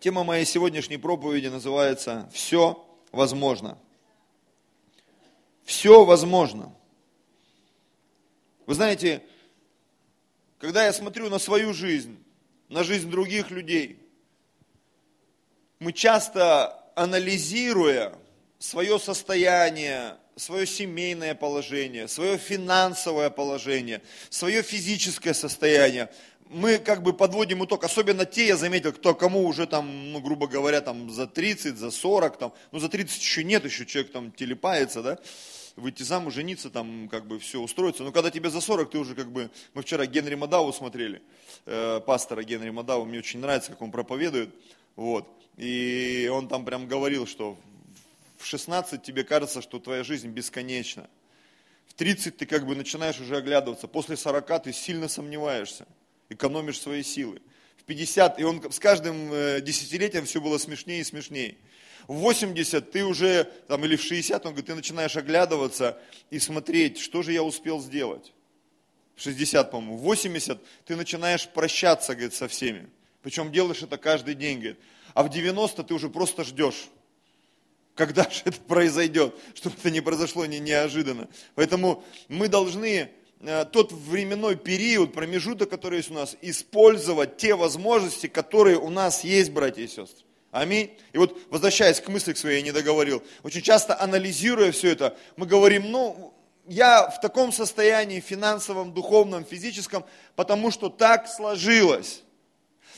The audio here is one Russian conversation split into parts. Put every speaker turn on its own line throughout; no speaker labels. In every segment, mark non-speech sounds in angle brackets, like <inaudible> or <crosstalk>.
Тема моей сегодняшней проповеди называется «Все возможно». Все возможно. Вы знаете, когда я смотрю на свою жизнь, на жизнь других людей, мы часто, анализируя свое состояние, свое семейное положение, свое финансовое положение, свое физическое состояние, мы как бы подводим итог, особенно те, я заметил, кто кому уже там, ну, грубо говоря, там за 30, за 40, там, ну, за 30 еще нет, еще человек там телепается, да, выйти замуж, жениться, там, как бы все устроиться. Но когда тебе за 40, ты уже как бы, мы вчера Генри Мадау смотрели, э, пастора Генри Мадау, мне очень нравится, как он проповедует, вот, и он там прям говорил, что в 16 тебе кажется, что твоя жизнь бесконечна. В 30 ты как бы начинаешь уже оглядываться, после 40 ты сильно сомневаешься, экономишь свои силы. В 50, и он с каждым э, десятилетием все было смешнее и смешнее. В 80 ты уже, там, или в 60, он говорит, ты начинаешь оглядываться и смотреть, что же я успел сделать. В 60, по-моему. В 80 ты начинаешь прощаться, говорит, со всеми. Причем делаешь это каждый день, говорит. А в 90 ты уже просто ждешь когда же это произойдет, чтобы это не произошло не неожиданно. Поэтому мы должны тот временной период, промежуток, который есть у нас, использовать те возможности, которые у нас есть, братья и сестры. Аминь. И вот возвращаясь к мысли к своей, я не договорил. Очень часто анализируя все это, мы говорим, ну, я в таком состоянии финансовом, духовном, физическом, потому что так сложилось.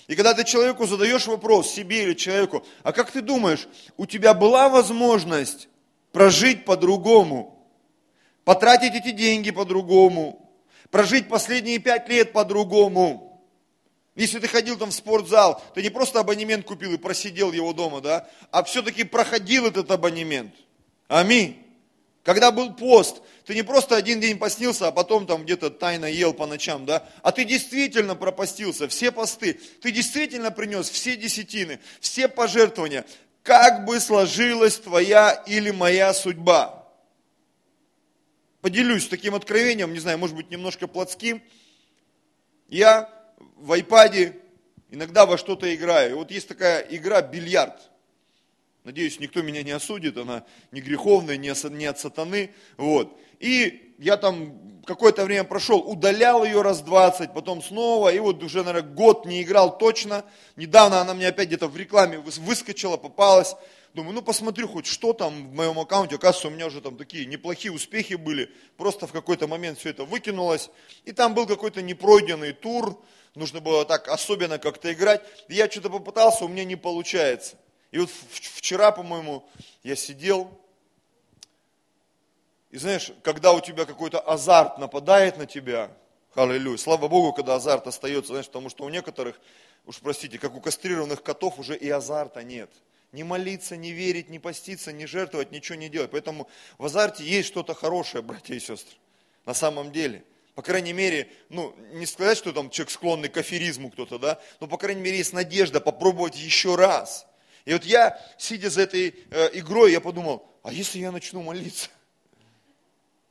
И когда ты человеку задаешь вопрос, себе или человеку, а как ты думаешь, у тебя была возможность прожить по-другому, потратить эти деньги по-другому, прожить последние пять лет по-другому? Если ты ходил там в спортзал, ты не просто абонемент купил и просидел его дома, да, а все-таки проходил этот абонемент. Аминь. Когда был пост, ты не просто один день постился, а потом там где-то тайно ел по ночам, да, а ты действительно пропастился, все посты, ты действительно принес все десятины, все пожертвования, как бы сложилась твоя или моя судьба. Поделюсь таким откровением, не знаю, может быть немножко плотским. Я в айпаде иногда во что-то играю. И вот есть такая игра бильярд. Надеюсь, никто меня не осудит, она не греховная, не от сатаны. Вот. И я там какое-то время прошел, удалял ее раз 20, потом снова, и вот уже, наверное, год не играл точно. Недавно она мне опять где-то в рекламе выскочила, попалась. Думаю, ну посмотрю хоть что там в моем аккаунте. Оказывается, у меня уже там такие неплохие успехи были. Просто в какой-то момент все это выкинулось. И там был какой-то непройденный тур. Нужно было так особенно как-то играть. И я что-то попытался, у меня не получается. И вот вчера, по-моему, я сидел, и знаешь, когда у тебя какой-то азарт нападает на тебя, аллилуйя, слава Богу, когда азарт остается, знаешь, потому что у некоторых, уж простите, как у кастрированных котов уже и азарта нет. Не молиться, не верить, не поститься, не жертвовать, ничего не делать. Поэтому в азарте есть что-то хорошее, братья и сестры, на самом деле. По крайней мере, ну, не сказать, что там человек склонный к аферизму кто-то, да, но, по крайней мере, есть надежда попробовать еще раз. И вот я, сидя за этой э, игрой, я подумал, а если я начну молиться?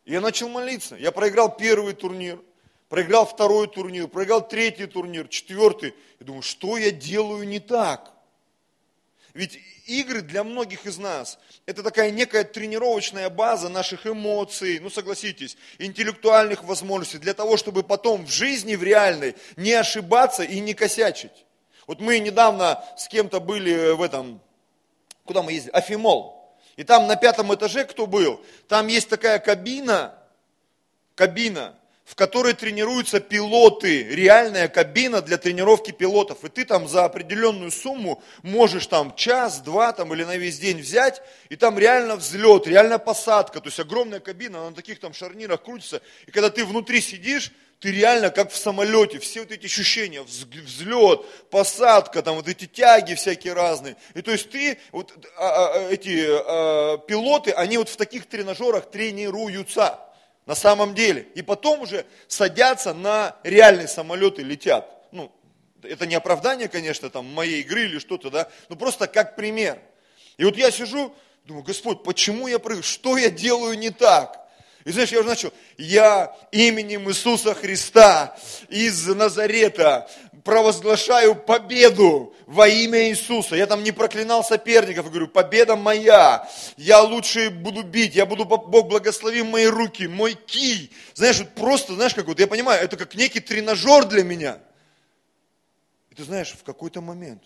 Я начал молиться. Я проиграл первый турнир, проиграл второй турнир, проиграл третий турнир, четвертый. И думаю, что я делаю не так? Ведь игры для многих из нас – это такая некая тренировочная база наших эмоций, ну согласитесь, интеллектуальных возможностей, для того, чтобы потом в жизни, в реальной, не ошибаться и не косячить. Вот мы недавно с кем-то были в этом, куда мы ездили, Афимол. И там на пятом этаже кто был? Там есть такая кабина, кабина, в которой тренируются пилоты, реальная кабина для тренировки пилотов. И ты там за определенную сумму можешь там час, два там или на весь день взять, и там реально взлет, реально посадка. То есть огромная кабина, она на таких там шарнирах крутится. И когда ты внутри сидишь, ты реально как в самолете, все вот эти ощущения, взлет, посадка, там вот эти тяги всякие разные. И то есть ты, вот а, а, эти а, пилоты, они вот в таких тренажерах тренируются на самом деле. И потом уже садятся на реальные самолеты, летят. Ну, это не оправдание, конечно, там, моей игры или что-то, да, но просто как пример. И вот я сижу, думаю, Господь, почему я прыгаю, что я делаю не так? И знаешь, я уже начал, я именем Иисуса Христа из Назарета провозглашаю победу во имя Иисуса. Я там не проклинал соперников, говорю, победа моя, я лучше буду бить, я буду, Бог благослови мои руки, мой кий. Знаешь, вот просто, знаешь, как вот, я понимаю, это как некий тренажер для меня. И ты знаешь, в какой-то момент,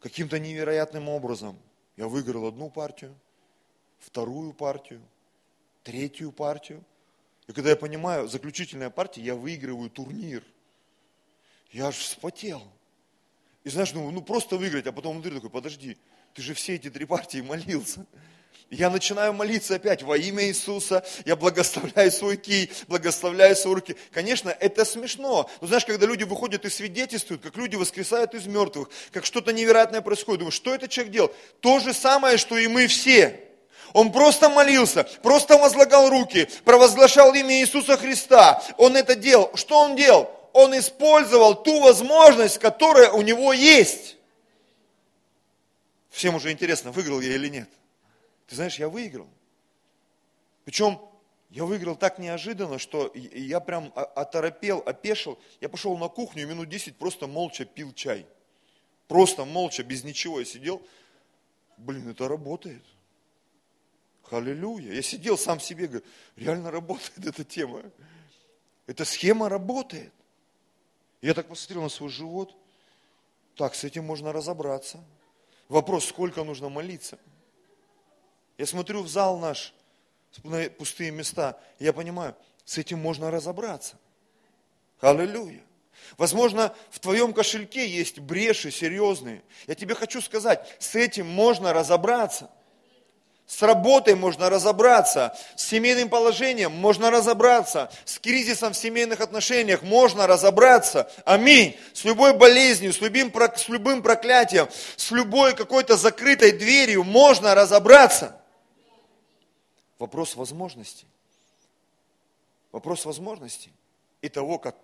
каким-то невероятным образом, я выиграл одну партию, вторую партию, третью партию. И когда я понимаю, заключительная партия, я выигрываю турнир – я аж вспотел. И знаешь, ну, ну просто выиграть, а потом внутри такой, подожди, ты же все эти три партии молился. Я начинаю молиться опять во имя Иисуса, я благословляю свой кий, благословляю свои руки. Конечно, это смешно. Но знаешь, когда люди выходят и свидетельствуют, как люди воскресают из мертвых, как что-то невероятное происходит, думаю, что этот человек делал? То же самое, что и мы все. Он просто молился, просто возлагал руки, провозглашал имя Иисуса Христа. Он это делал. Что он делал? Он использовал ту возможность, которая у него есть. Всем уже интересно, выиграл я или нет. Ты знаешь, я выиграл. Причем я выиграл так неожиданно, что я прям оторопел, опешил. Я пошел на кухню и минут 10 просто молча пил чай. Просто молча, без ничего я сидел. Блин, это работает. Аллилуйя. Я сидел сам себе, говорю, реально работает эта тема. Эта схема работает. Я так посмотрел на свой живот. Так, с этим можно разобраться. Вопрос, сколько нужно молиться. Я смотрю в зал наш, на пустые места, я понимаю, с этим можно разобраться. Аллилуйя. Возможно, в твоем кошельке есть бреши серьезные. Я тебе хочу сказать, с этим можно разобраться. С работой можно разобраться, с семейным положением можно разобраться, с кризисом в семейных отношениях можно разобраться. Аминь. С любой болезнью, с любым, с любым проклятием, с любой какой-то закрытой дверью можно разобраться. Вопрос возможностей. Вопрос возможностей и того, как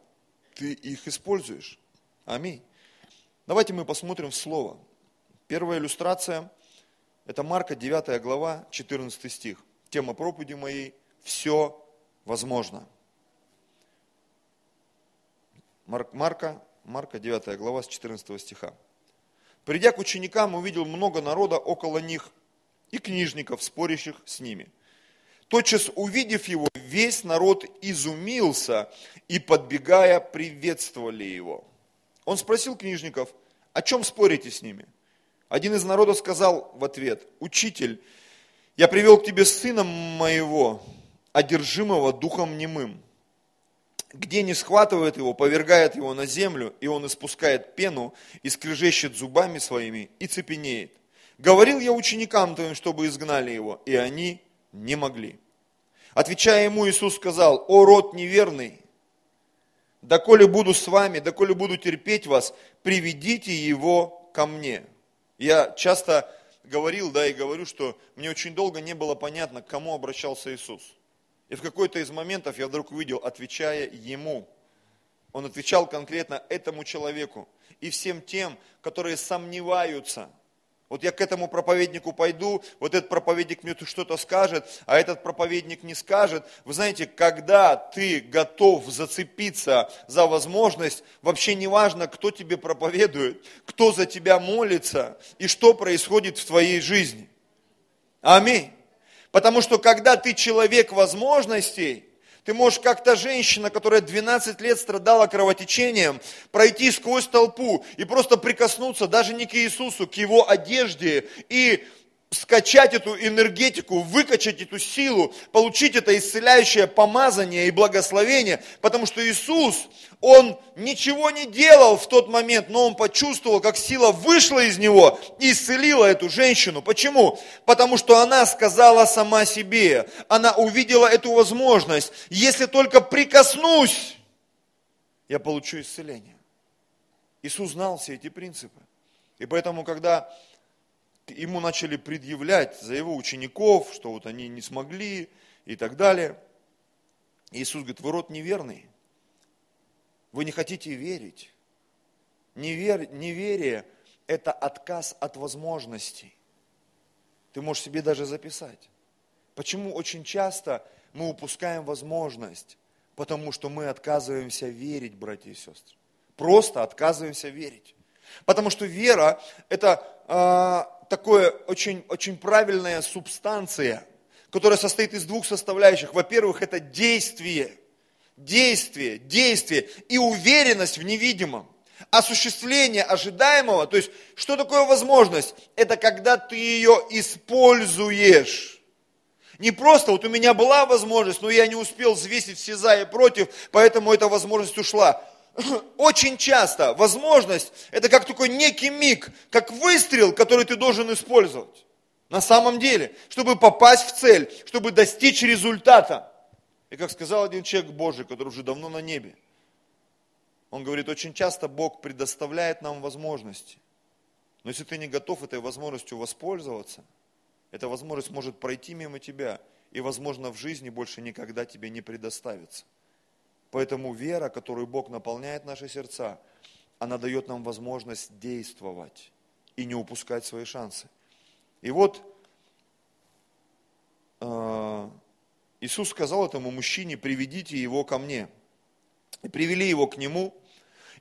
ты их используешь. Аминь. Давайте мы посмотрим в Слово. Первая иллюстрация – это Марка 9 глава, 14 стих. Тема проповеди моей – все возможно. Марка, Марка 9 глава с 14 стиха. Придя к ученикам, увидел много народа около них и книжников, спорящих с ними. Тотчас увидев его, весь народ изумился и, подбегая, приветствовали его. Он спросил книжников, о чем спорите с ними? Один из народа сказал в ответ, «Учитель, я привел к тебе сына моего, одержимого духом немым. Где не схватывает его, повергает его на землю, и он испускает пену, и скрежещет зубами своими, и цепенеет. Говорил я ученикам твоим, чтобы изгнали его, и они не могли. Отвечая ему, Иисус сказал, «О род неверный, доколе буду с вами, доколе буду терпеть вас, приведите его ко мне». Я часто говорил, да, и говорю, что мне очень долго не было понятно, к кому обращался Иисус. И в какой-то из моментов я вдруг увидел, отвечая Ему. Он отвечал конкретно этому человеку и всем тем, которые сомневаются – вот я к этому проповеднику пойду, вот этот проповедник мне что-то скажет, а этот проповедник не скажет. Вы знаете, когда ты готов зацепиться за возможность, вообще не важно, кто тебе проповедует, кто за тебя молится и что происходит в твоей жизни. Аминь. Потому что когда ты человек возможностей, ты можешь как то женщина, которая 12 лет страдала кровотечением, пройти сквозь толпу и просто прикоснуться даже не к Иисусу, к Его одежде и скачать эту энергетику, выкачать эту силу, получить это исцеляющее помазание и благословение, потому что Иисус, Он ничего не делал в тот момент, но Он почувствовал, как сила вышла из Него и исцелила эту женщину. Почему? Потому что она сказала сама себе, она увидела эту возможность, если только прикоснусь, я получу исцеление. Иисус знал все эти принципы. И поэтому, когда ему начали предъявлять за его учеников, что вот они не смогли и так далее. Иисус говорит, вы род неверный, вы не хотите верить. Невер, неверие – это отказ от возможностей. Ты можешь себе даже записать. Почему очень часто мы упускаем возможность? Потому что мы отказываемся верить, братья и сестры. Просто отказываемся верить. Потому что вера – это э, такое очень, очень правильная субстанция, которая состоит из двух составляющих. Во-первых, это действие, действие, действие и уверенность в невидимом. Осуществление ожидаемого, то есть, что такое возможность? Это когда ты ее используешь. Не просто, вот у меня была возможность, но я не успел взвесить все за и против, поэтому эта возможность ушла. <coughs> Очень часто возможность – это как такой некий миг, как выстрел, который ты должен использовать. На самом деле, чтобы попасть в цель, чтобы достичь результата. И как сказал один человек Божий, который уже давно на небе, он говорит, очень часто Бог предоставляет нам возможности. Но если ты не готов этой возможностью воспользоваться – эта возможность может пройти мимо тебя и, возможно, в жизни больше никогда тебе не предоставится. Поэтому вера, которую Бог наполняет наши сердца, она дает нам возможность действовать и не упускать свои шансы. И вот э, Иисус сказал этому мужчине, приведите его ко мне. И привели его к нему,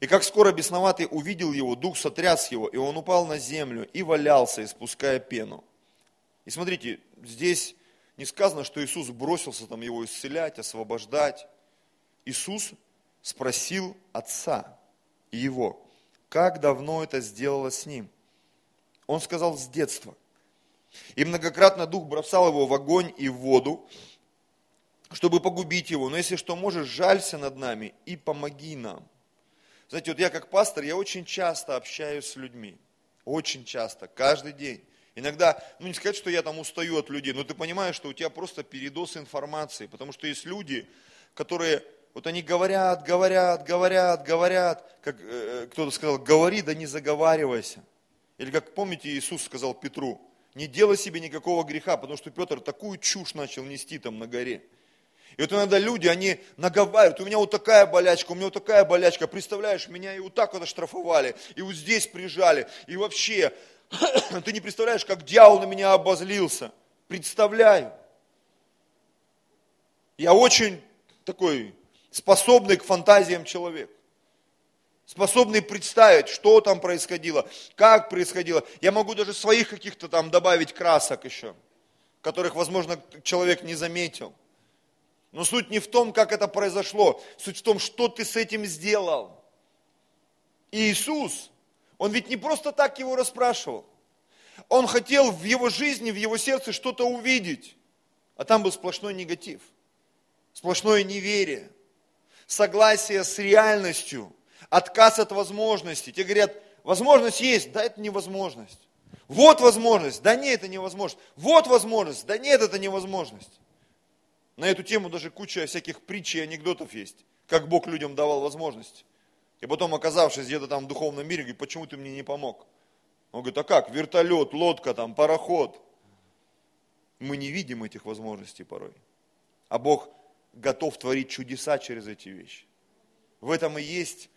и как скоро бесноватый увидел его, дух сотряс его, и он упал на землю и валялся, испуская пену. И смотрите, здесь не сказано, что Иисус бросился там его исцелять, освобождать. Иисус спросил Отца и его, как давно это сделалось с ним. Он сказал с детства. И многократно Дух бросал его в огонь и в воду, чтобы погубить его. Но если что можешь, жалься над нами и помоги нам. Знаете, вот я как пастор, я очень часто общаюсь с людьми. Очень часто, каждый день. Иногда, ну не сказать, что я там устаю от людей, но ты понимаешь, что у тебя просто передоз информации, потому что есть люди, которые, вот они говорят, говорят, говорят, говорят, как э, кто-то сказал, говори, да не заговаривайся. Или как помните, Иисус сказал Петру, не делай себе никакого греха, потому что Петр такую чушь начал нести там на горе. И вот иногда люди, они наговаривают, у меня вот такая болячка, у меня вот такая болячка, представляешь, меня и вот так вот оштрафовали, и вот здесь прижали, и вообще, <clears throat> Ты не представляешь, как дьявол на меня обозлился. Представляю. Я очень такой способный к фантазиям человек. Способный представить, что там происходило, как происходило. Я могу даже своих каких-то там добавить красок еще, которых, возможно, человек не заметил. Но суть не в том, как это произошло. Суть в том, что ты с этим сделал. И Иисус, он ведь не просто так его расспрашивал. Он хотел в его жизни, в его сердце что-то увидеть. А там был сплошной негатив, сплошное неверие, согласие с реальностью, отказ от возможности. Те говорят, возможность есть, да это невозможность. Вот возможность, да нет, это невозможность. Вот возможность, да нет, это невозможность. На эту тему даже куча всяких притч и анекдотов есть, как Бог людям давал возможность. И потом, оказавшись где-то там в духовном мире, говорит, почему ты мне не помог? Он говорит, а как? Вертолет, лодка, там, пароход. Мы не видим этих возможностей порой. А Бог готов творить чудеса через эти вещи. В этом и есть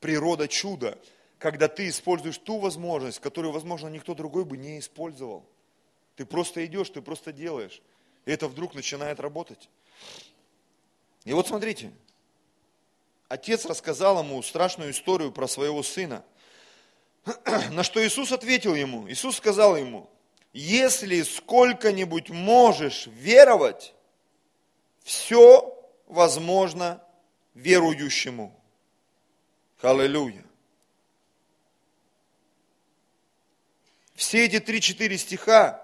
природа чуда, когда ты используешь ту возможность, которую, возможно, никто другой бы не использовал. Ты просто идешь, ты просто делаешь. И это вдруг начинает работать. И вот смотрите, отец рассказал ему страшную историю про своего сына. <clears throat> На что Иисус ответил ему, Иисус сказал ему, если сколько-нибудь можешь веровать, все возможно верующему. Аллилуйя. Все эти три-четыре стиха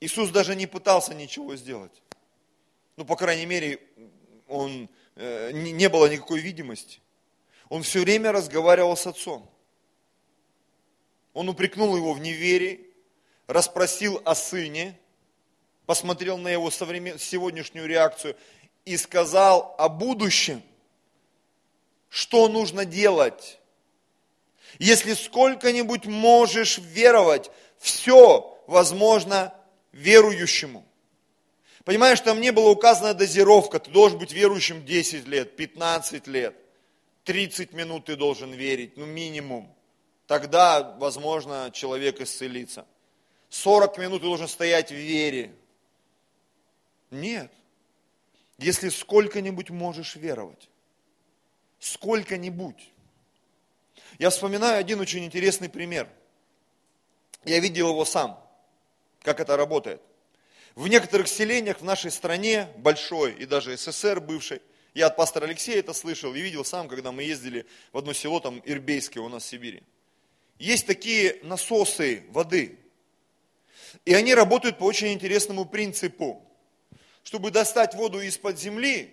Иисус даже не пытался ничего сделать. Ну, по крайней мере, он Э, не было никакой видимости. Он все время разговаривал с отцом. Он упрекнул его в неверии, расспросил о сыне, посмотрел на его сегодняшнюю реакцию и сказал о будущем, что нужно делать. Если сколько-нибудь можешь веровать, все возможно верующему. Понимаешь, там не была указана дозировка, ты должен быть верующим 10 лет, 15 лет, 30 минут ты должен верить, ну минимум. Тогда, возможно, человек исцелится. 40 минут ты должен стоять в вере. Нет. Если сколько-нибудь можешь веровать, сколько-нибудь. Я вспоминаю один очень интересный пример. Я видел его сам, как это работает. В некоторых селениях в нашей стране, большой и даже СССР бывшей, я от пастора Алексея это слышал и видел сам, когда мы ездили в одно село, там Ирбейское у нас в Сибири. Есть такие насосы воды. И они работают по очень интересному принципу. Чтобы достать воду из-под земли,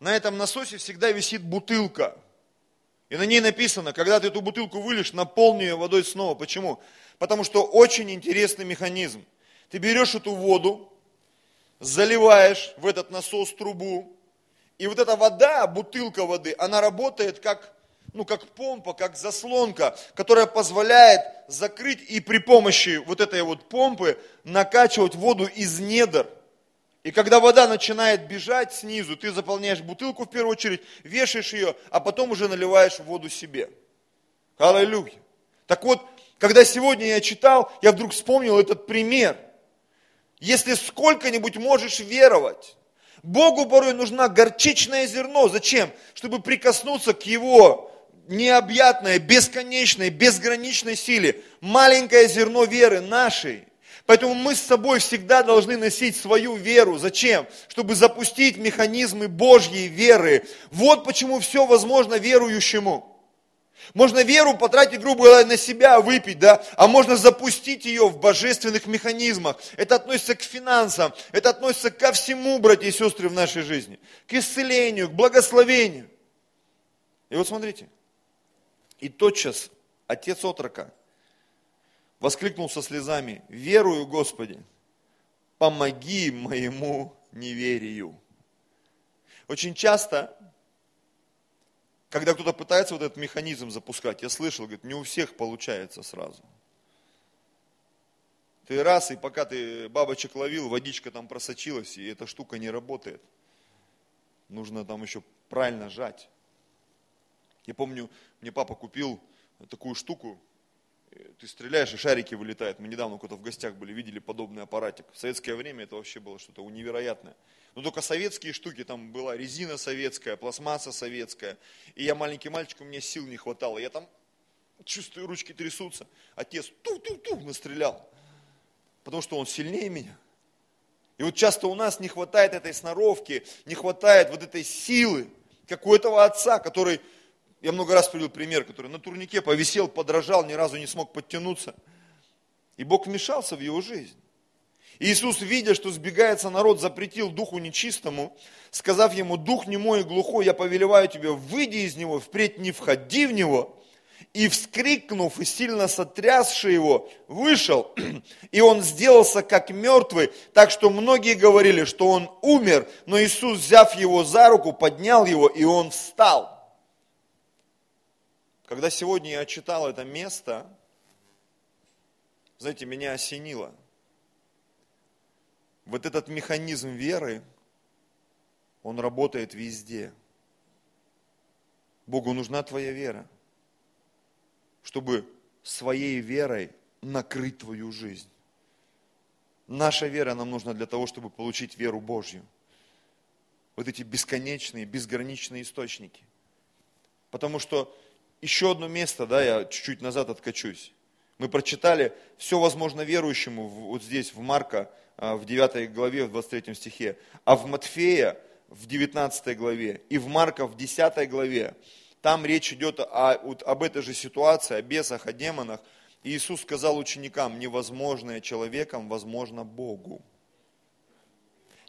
на этом насосе всегда висит бутылка. И на ней написано, когда ты эту бутылку вылишь, наполни ее водой снова. Почему? Потому что очень интересный механизм. Ты берешь эту воду, заливаешь в этот насос трубу, и вот эта вода, бутылка воды, она работает как, ну, как помпа, как заслонка, которая позволяет закрыть и при помощи вот этой вот помпы накачивать воду из недр. И когда вода начинает бежать снизу, ты заполняешь бутылку в первую очередь, вешаешь ее, а потом уже наливаешь воду себе. Аллилуйя. Так вот, когда сегодня я читал, я вдруг вспомнил этот пример. Если сколько-нибудь можешь веровать, Богу порой нужна горчичное зерно. Зачем? Чтобы прикоснуться к Его необъятной, бесконечной, безграничной силе. Маленькое зерно веры нашей. Поэтому мы с собой всегда должны носить свою веру. Зачем? Чтобы запустить механизмы Божьей веры. Вот почему все возможно верующему. Можно веру потратить, грубо говоря, на себя, выпить, да, а можно запустить ее в божественных механизмах. Это относится к финансам, это относится ко всему, братья и сестры, в нашей жизни. К исцелению, к благословению. И вот смотрите, и тотчас отец отрока воскликнул со слезами, верую, Господи, помоги моему неверию. Очень часто когда кто-то пытается вот этот механизм запускать, я слышал, говорит, не у всех получается сразу. Ты раз, и пока ты бабочек ловил, водичка там просочилась, и эта штука не работает. Нужно там еще правильно жать. Я помню, мне папа купил такую штуку, ты стреляешь, и шарики вылетают. Мы недавно куда-то в гостях были, видели подобный аппаратик. В советское время это вообще было что-то невероятное. Но только советские штуки, там была резина советская, пластмасса советская. И я маленький мальчик, у меня сил не хватало. Я там чувствую, ручки трясутся. Отец тух-тух-тух настрелял. Потому что он сильнее меня. И вот часто у нас не хватает этой сноровки, не хватает вот этой силы, как у этого отца, который я много раз привел пример, который на турнике повисел, подражал, ни разу не смог подтянуться. И Бог вмешался в его жизнь. И Иисус, видя, что сбегается народ, запретил духу нечистому, сказав ему, дух немой и глухой, я повелеваю тебе, выйди из него, впредь не входи в него. И вскрикнув и сильно сотрясший его, вышел, <clears throat> и он сделался как мертвый, так что многие говорили, что он умер, но Иисус, взяв его за руку, поднял его, и он встал. Когда сегодня я читал это место, знаете, меня осенило. Вот этот механизм веры, он работает везде. Богу нужна твоя вера, чтобы своей верой накрыть твою жизнь. Наша вера нам нужна для того, чтобы получить веру Божью. Вот эти бесконечные, безграничные источники. Потому что еще одно место, да, я чуть-чуть назад откачусь. Мы прочитали все возможно верующему вот здесь, в Марка, а, в 9 главе, в 23 стихе, а в Матфея в 19 главе и в Марка в 10 главе. Там речь идет о, вот, об этой же ситуации, о бесах, о демонах. И Иисус сказал ученикам, невозможное человеком возможно Богу.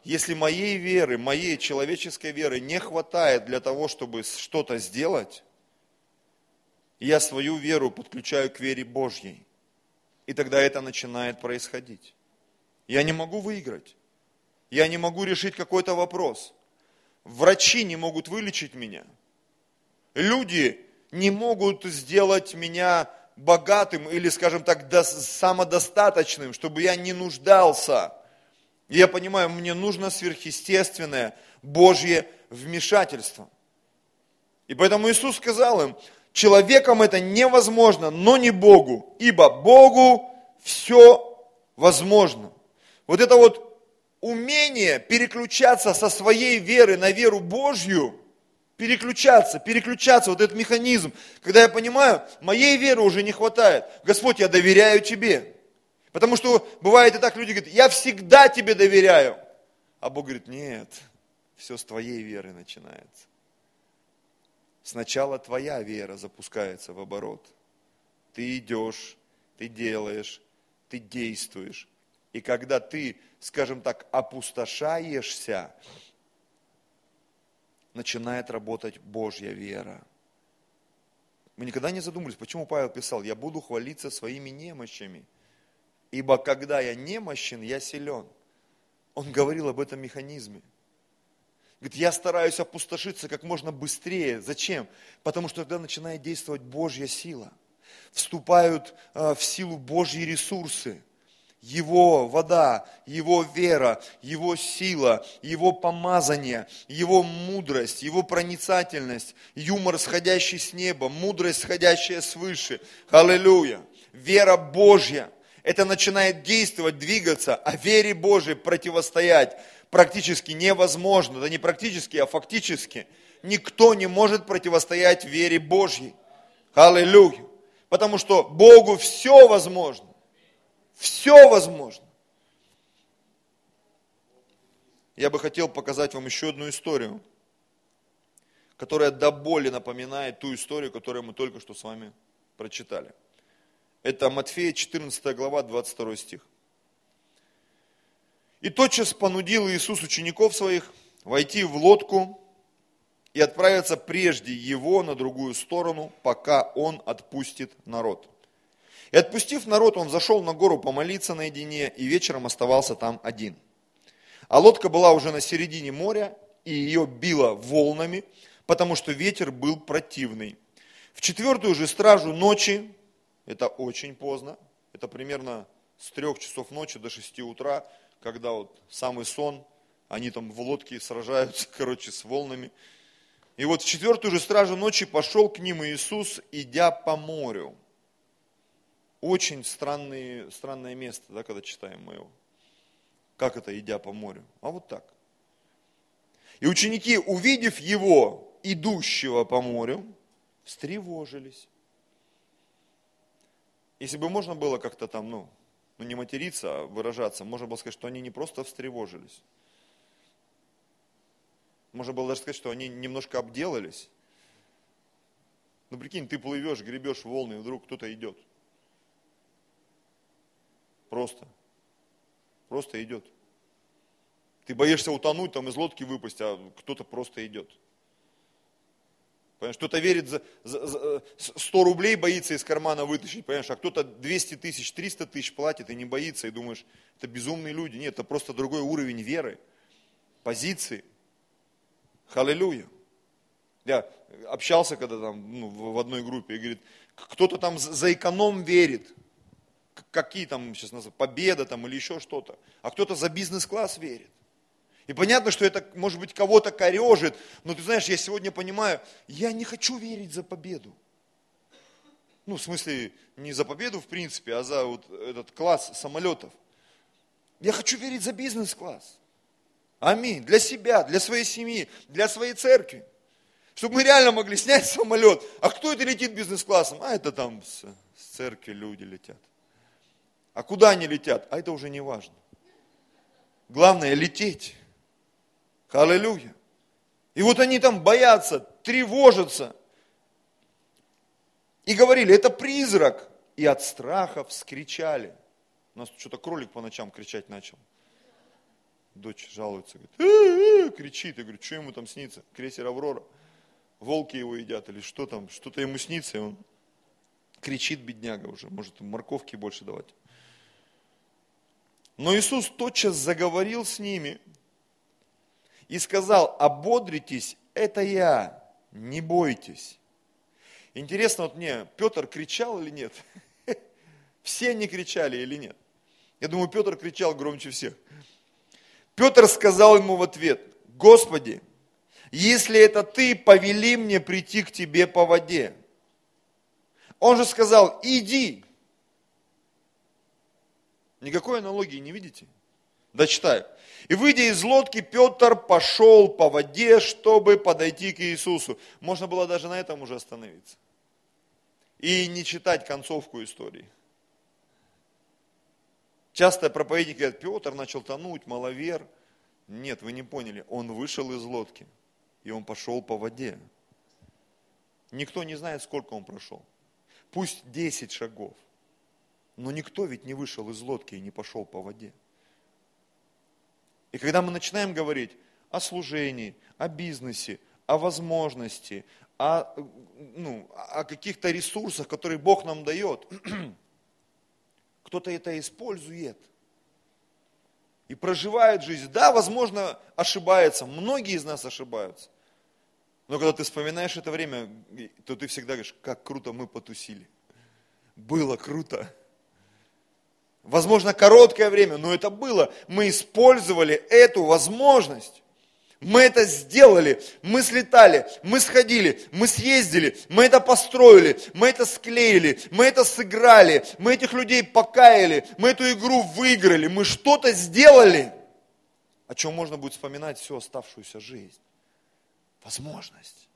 Если моей веры, моей человеческой веры не хватает для того, чтобы что-то сделать, я свою веру подключаю к вере Божьей. И тогда это начинает происходить. Я не могу выиграть. Я не могу решить какой-то вопрос. Врачи не могут вылечить меня. Люди не могут сделать меня богатым или, скажем так, самодостаточным, чтобы я не нуждался. я понимаю, мне нужно сверхъестественное Божье вмешательство. И поэтому Иисус сказал им, Человеком это невозможно, но не Богу, ибо Богу все возможно. Вот это вот умение переключаться со своей веры на веру Божью, переключаться, переключаться, вот этот механизм, когда я понимаю, моей веры уже не хватает. Господь, я доверяю Тебе. Потому что бывает и так, люди говорят, я всегда Тебе доверяю. А Бог говорит, нет, все с твоей веры начинается. Сначала твоя вера запускается в оборот. Ты идешь, ты делаешь, ты действуешь. И когда ты, скажем так, опустошаешься, начинает работать Божья вера. Мы никогда не задумывались, почему Павел писал, я буду хвалиться своими немощами, ибо когда я немощен, я силен. Он говорил об этом механизме. Говорит, я стараюсь опустошиться как можно быстрее. Зачем? Потому что тогда начинает действовать Божья сила. Вступают э, в силу Божьи ресурсы. Его вода, Его вера, Его сила, Его помазание, Его мудрость, Его проницательность, юмор, сходящий с неба, мудрость, сходящая свыше. Аллилуйя. Вера Божья. Это начинает действовать, двигаться, а вере Божьей противостоять практически невозможно. Да не практически, а фактически. Никто не может противостоять вере Божьей. Аллилуйя. Потому что Богу все возможно. Все возможно. Я бы хотел показать вам еще одну историю, которая до боли напоминает ту историю, которую мы только что с вами прочитали. Это Матфея 14 глава, 22 стих. И тотчас понудил Иисус учеников своих войти в лодку и отправиться прежде его на другую сторону, пока он отпустит народ. И отпустив народ, он зашел на гору помолиться наедине, и вечером оставался там один. А лодка была уже на середине моря, и ее било волнами, потому что ветер был противный. В четвертую же стражу ночи, это очень поздно, это примерно с трех часов ночи до шести утра, когда вот самый сон, они там в лодке сражаются, <laughs> короче, с волнами. И вот в четвертую же стражу ночи пошел к ним Иисус, идя по морю. Очень странный, странное место, да, когда читаем мы его. Как это, идя по морю? А вот так. И ученики, увидев его, идущего по морю, встревожились. Если бы можно было как-то там, ну, ну не материться, а выражаться, можно было сказать, что они не просто встревожились. Можно было даже сказать, что они немножко обделались. Ну прикинь, ты плывешь, гребешь волны, и вдруг кто-то идет. Просто. Просто идет. Ты боишься утонуть, там из лодки выпасть, а кто-то просто идет. Понимаешь, кто-то верит за, за, за 100 рублей, боится из кармана вытащить, понимаешь, а кто-то 200 тысяч, 300 тысяч платит и не боится, и думаешь, это безумные люди. Нет, это просто другой уровень веры, позиции. Халилюя. Я общался когда там ну, в одной группе и говорит, кто-то там за эконом верит, какие там сейчас называют, победа там или еще что-то. А кто-то за бизнес-класс верит. И понятно, что это, может быть, кого-то корежит, но ты знаешь, я сегодня понимаю, я не хочу верить за победу. Ну, в смысле, не за победу в принципе, а за вот этот класс самолетов. Я хочу верить за бизнес-класс. Аминь. Для себя, для своей семьи, для своей церкви. Чтобы мы реально могли снять самолет. А кто это летит бизнес-классом? А это там с, с церкви люди летят. А куда они летят? А это уже не важно. Главное лететь. Аллилуйя. И вот они там боятся, тревожатся. И говорили, это призрак. И от страха вскричали. У нас что-то кролик по ночам кричать начал. Дочь жалуется, говорит, э -э", кричит. Я говорю, что ему там снится? Крейсер Аврора. Волки его едят или что там? Что-то ему снится, и он кричит, бедняга уже. Может, морковки больше давать. Но Иисус тотчас заговорил с ними и сказал, ободритесь, это я, не бойтесь. Интересно вот мне, Петр кричал или нет? <laughs> Все не кричали или нет? Я думаю, Петр кричал громче всех. Петр сказал ему в ответ, Господи, если это ты, повели мне прийти к тебе по воде. Он же сказал, иди. Никакой аналогии не видите? Дочитаю. И выйдя из лодки, Петр пошел по воде, чтобы подойти к Иисусу. Можно было даже на этом уже остановиться. И не читать концовку истории. Часто проповедники говорят, Петр начал тонуть, маловер. Нет, вы не поняли, он вышел из лодки, и он пошел по воде. Никто не знает, сколько он прошел. Пусть 10 шагов. Но никто ведь не вышел из лодки и не пошел по воде. И когда мы начинаем говорить о служении, о бизнесе, о возможности, о, ну, о каких-то ресурсах, которые Бог нам дает, <clears throat> кто-то это использует и проживает жизнь. Да, возможно, ошибается, многие из нас ошибаются. Но когда ты вспоминаешь это время, то ты всегда говоришь, как круто мы потусили. Было круто. Возможно, короткое время, но это было. Мы использовали эту возможность. Мы это сделали, мы слетали, мы сходили, мы съездили, мы это построили, мы это склеили, мы это сыграли, мы этих людей покаяли, мы эту игру выиграли, мы что-то сделали, о чем можно будет вспоминать всю оставшуюся жизнь. Возможность.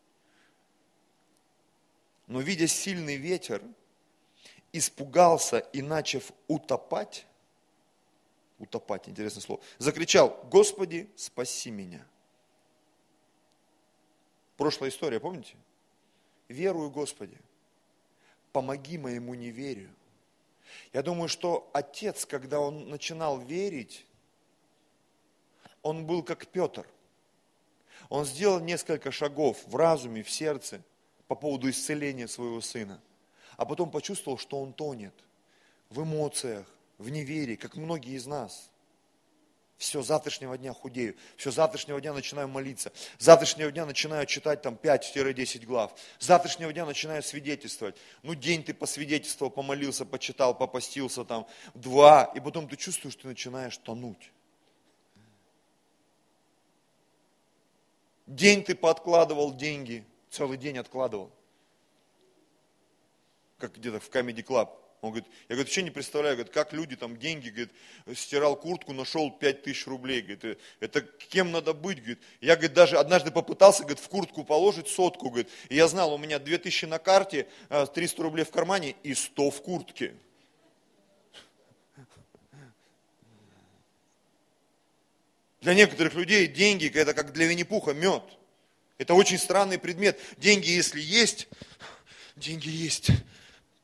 Но видя сильный ветер, испугался и начав утопать, утопать, интересное слово, закричал, Господи, спаси меня. Прошлая история, помните? Верую, Господи, помоги моему неверию. Я думаю, что отец, когда он начинал верить, он был как Петр. Он сделал несколько шагов в разуме, в сердце по поводу исцеления своего сына. А потом почувствовал, что он тонет в эмоциях, в неверии, как многие из нас – все, завтрашнего дня худею. Все, завтрашнего дня начинаю молиться. Завтрашнего дня начинаю читать там 5-10 глав. Завтрашнего дня начинаю свидетельствовать. Ну, день ты посвидетельствовал, помолился, почитал, попастился там. Два. И потом ты чувствуешь, ты начинаешь тонуть. День ты подкладывал деньги. Целый день откладывал. Как где-то в Comedy Club он говорит, я говорит, вообще не представляю, говорит, как люди там деньги, говорит, стирал куртку, нашел 5 тысяч рублей, говорит, «Э, это кем надо быть, говорит. Я, говорит, даже однажды попытался, говорит, в куртку положить сотку, говорит, и я знал, у меня 2 тысячи на карте, 300 а, рублей в кармане и 100 в куртке. Для некоторых людей деньги, это как для Винни-Пуха мед. Это очень странный предмет. Деньги, если есть, деньги есть,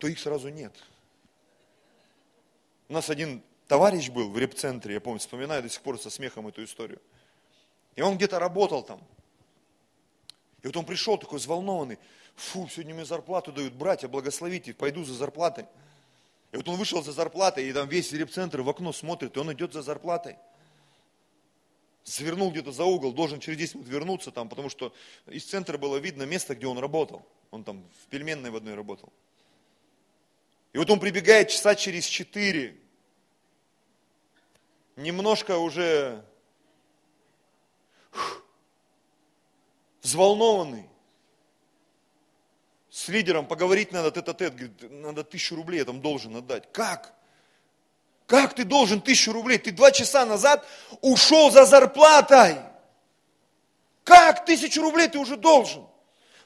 то их сразу нет. У нас один товарищ был в репцентре, я помню, вспоминаю до сих пор со смехом эту историю. И он где-то работал там. И вот он пришел такой взволнованный. Фу, сегодня мне зарплату дают, братья, благословите, пойду за зарплатой. И вот он вышел за зарплатой, и там весь репцентр в окно смотрит, и он идет за зарплатой. Свернул где-то за угол, должен через 10 минут вернуться там, потому что из центра было видно место, где он работал. Он там в пельменной в одной работал. И вот он прибегает часа через четыре, немножко уже взволнованный. С лидером поговорить надо тет-а-тет, говорит, надо тысячу рублей я там должен отдать. Как? Как ты должен тысячу рублей? Ты два часа назад ушел за зарплатой. Как тысячу рублей ты уже должен?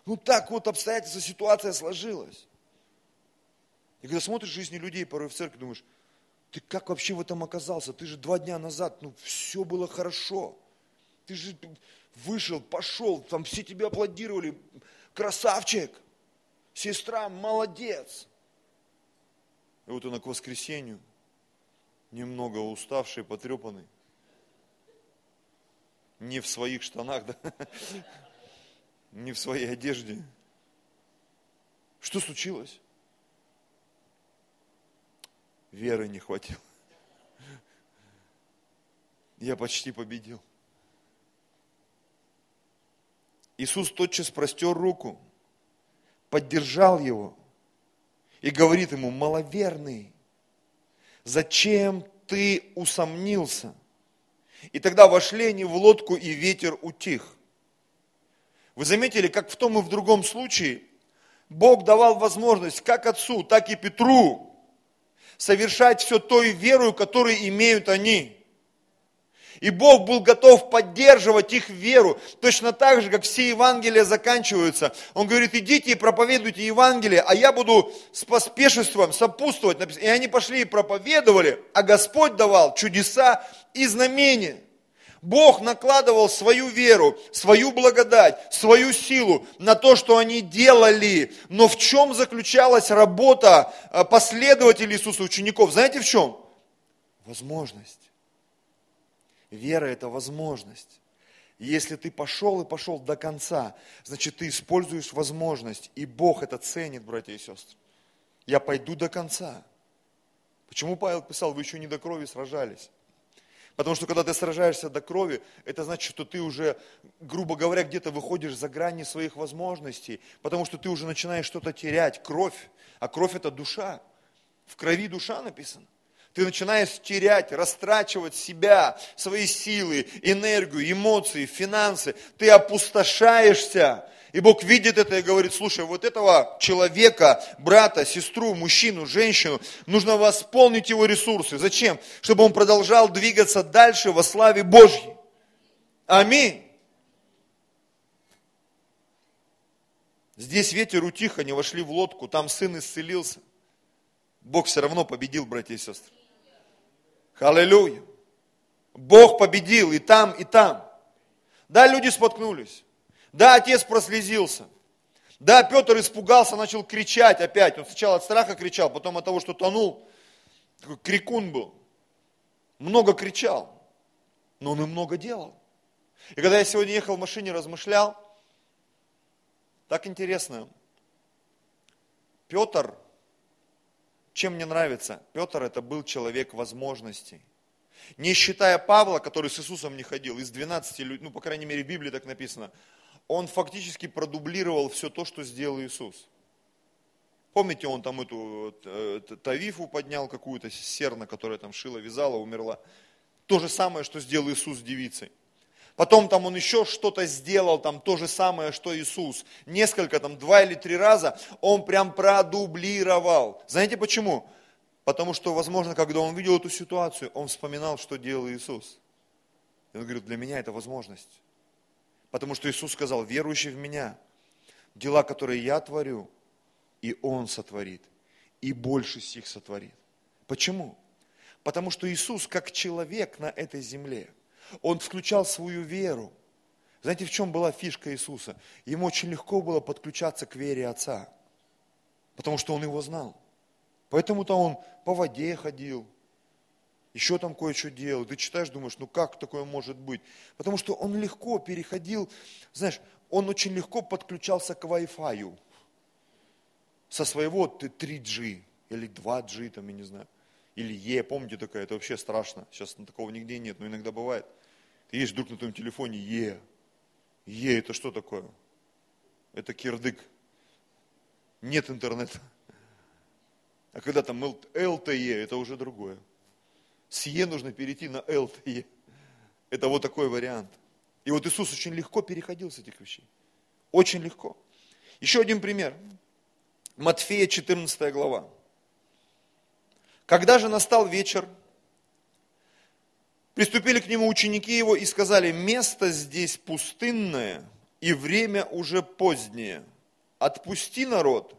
Ну так вот обстоятельства, ситуация сложилась. И когда смотришь жизни людей порой в церкви, думаешь, ты как вообще в этом оказался? Ты же два дня назад, ну все было хорошо. Ты же вышел, пошел, там все тебе аплодировали. Красавчик, сестра, молодец. И вот он к воскресенью, немного уставший, потрепанный. Не в своих штанах, да? <laughs> Не в своей одежде. Что случилось? Веры не хватило. Я почти победил. Иисус тотчас простер руку, поддержал его и говорит ему, маловерный, зачем ты усомнился? И тогда вошли они в лодку, и ветер утих. Вы заметили, как в том и в другом случае Бог давал возможность как отцу, так и Петру совершать все той верою, которую имеют они. И Бог был готов поддерживать их веру. Точно так же, как все Евангелия заканчиваются. Он говорит, идите и проповедуйте Евангелие, а я буду с поспешеством сопутствовать. И они пошли и проповедовали, а Господь давал чудеса и знамения. Бог накладывал свою веру, свою благодать, свою силу на то, что они делали. Но в чем заключалась работа э, последователей Иисуса, учеников? Знаете в чем? Возможность. Вера – это возможность. Если ты пошел и пошел до конца, значит, ты используешь возможность. И Бог это ценит, братья и сестры. Я пойду до конца. Почему Павел писал, вы еще не до крови сражались? Потому что когда ты сражаешься до крови, это значит, что ты уже, грубо говоря, где-то выходишь за грани своих возможностей, потому что ты уже начинаешь что-то терять, кровь. А кровь это душа. В крови душа написано. Ты начинаешь терять, растрачивать себя, свои силы, энергию, эмоции, финансы. Ты опустошаешься. И Бог видит это и говорит, слушай, вот этого человека, брата, сестру, мужчину, женщину, нужно восполнить его ресурсы. Зачем? Чтобы он продолжал двигаться дальше во славе Божьей. Аминь. Здесь ветер утих, они вошли в лодку, там сын исцелился. Бог все равно победил, братья и сестры. Аллилуйя. Бог победил и там, и там. Да, люди споткнулись. Да, отец прослезился. Да, Петр испугался, начал кричать опять. Он сначала от страха кричал, потом от того, что тонул. Такой крикун был. Много кричал, но он и много делал. И когда я сегодня ехал в машине, размышлял, так интересно. Петр чем мне нравится? Петр это был человек возможностей. Не считая Павла, который с Иисусом не ходил, из 12 людей, ну, по крайней мере, в Библии так написано, он фактически продублировал все то, что сделал Иисус. Помните, он там эту э, Тавифу поднял какую-то серна, которая там шила, вязала, умерла. То же самое, что сделал Иисус с девицей. Потом там он еще что-то сделал, там то же самое, что Иисус. Несколько, там два или три раза он прям продублировал. Знаете почему? Потому что, возможно, когда он видел эту ситуацию, он вспоминал, что делал Иисус. И он говорит, для меня это возможность. Потому что Иисус сказал, верующий в меня, дела, которые я творю, и Он сотворит, и больше сих сотворит. Почему? Потому что Иисус, как человек на этой земле – он включал свою веру. Знаете, в чем была фишка Иисуса? Ему очень легко было подключаться к вере Отца, потому что он его знал. Поэтому-то он по воде ходил, еще там кое-что делал. Ты читаешь, думаешь, ну как такое может быть? Потому что он легко переходил, знаешь, он очень легко подключался к Wi-Fi со своего 3G или 2G, там, я не знаю. Или Е, помните такая, это вообще страшно. Сейчас такого нигде нет, но иногда бывает. Ты есть вдруг на твоем телефоне Е. Е это что такое? Это кирдык. Нет интернета. А когда там ЛТЕ, это уже другое. С Е нужно перейти на ЛТЕ. Это вот такой вариант. И вот Иисус очень легко переходил с этих вещей. Очень легко. Еще один пример. Матфея 14 глава. Когда же настал вечер, приступили к нему ученики его и сказали, место здесь пустынное, и время уже позднее. Отпусти народ,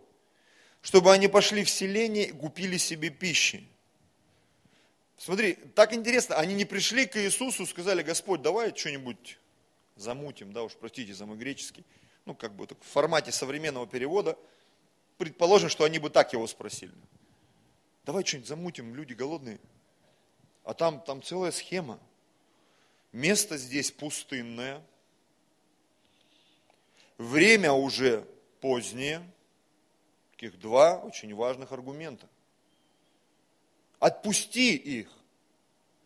чтобы они пошли в селение и купили себе пищи. Смотри, так интересно, они не пришли к Иисусу, сказали, Господь, давай что-нибудь замутим, да уж, простите за мой греческий, ну, как бы в формате современного перевода, предположим, что они бы так его спросили давай что-нибудь замутим, люди голодные. А там, там целая схема. Место здесь пустынное, время уже позднее. Таких два очень важных аргумента. Отпусти их,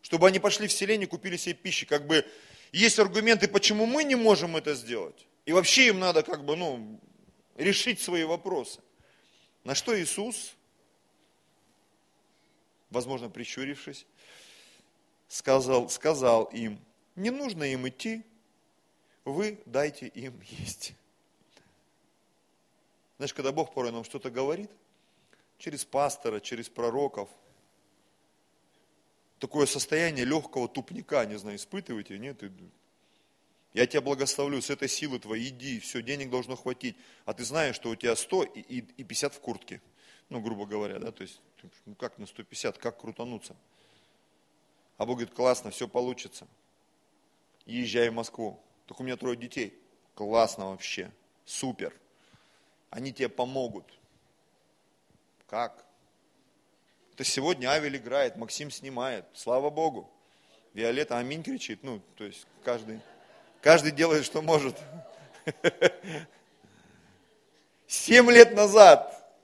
чтобы они пошли в селение и купили себе пищи. Как бы есть аргументы, почему мы не можем это сделать. И вообще им надо как бы, ну, решить свои вопросы. На что Иисус возможно, прищурившись, сказал, сказал им, не нужно им идти, вы дайте им есть. Знаешь, когда Бог порой нам что-то говорит, через пастора, через пророков, такое состояние легкого тупника, не знаю, испытываете, нет? Я тебя благословлю, с этой силы твоей иди, все, денег должно хватить. А ты знаешь, что у тебя 100 и, и, и 50 в куртке. Ну, грубо говоря, да, то есть, ну как на 150, как крутануться? А Бог говорит, классно, все получится. Езжай в Москву. Так у меня трое детей. Классно вообще, супер. Они тебе помогут. Как? Это сегодня Авель играет, Максим снимает, слава Богу. Виолетта аминь кричит, ну, то есть каждый, каждый делает, что может. Семь лет назад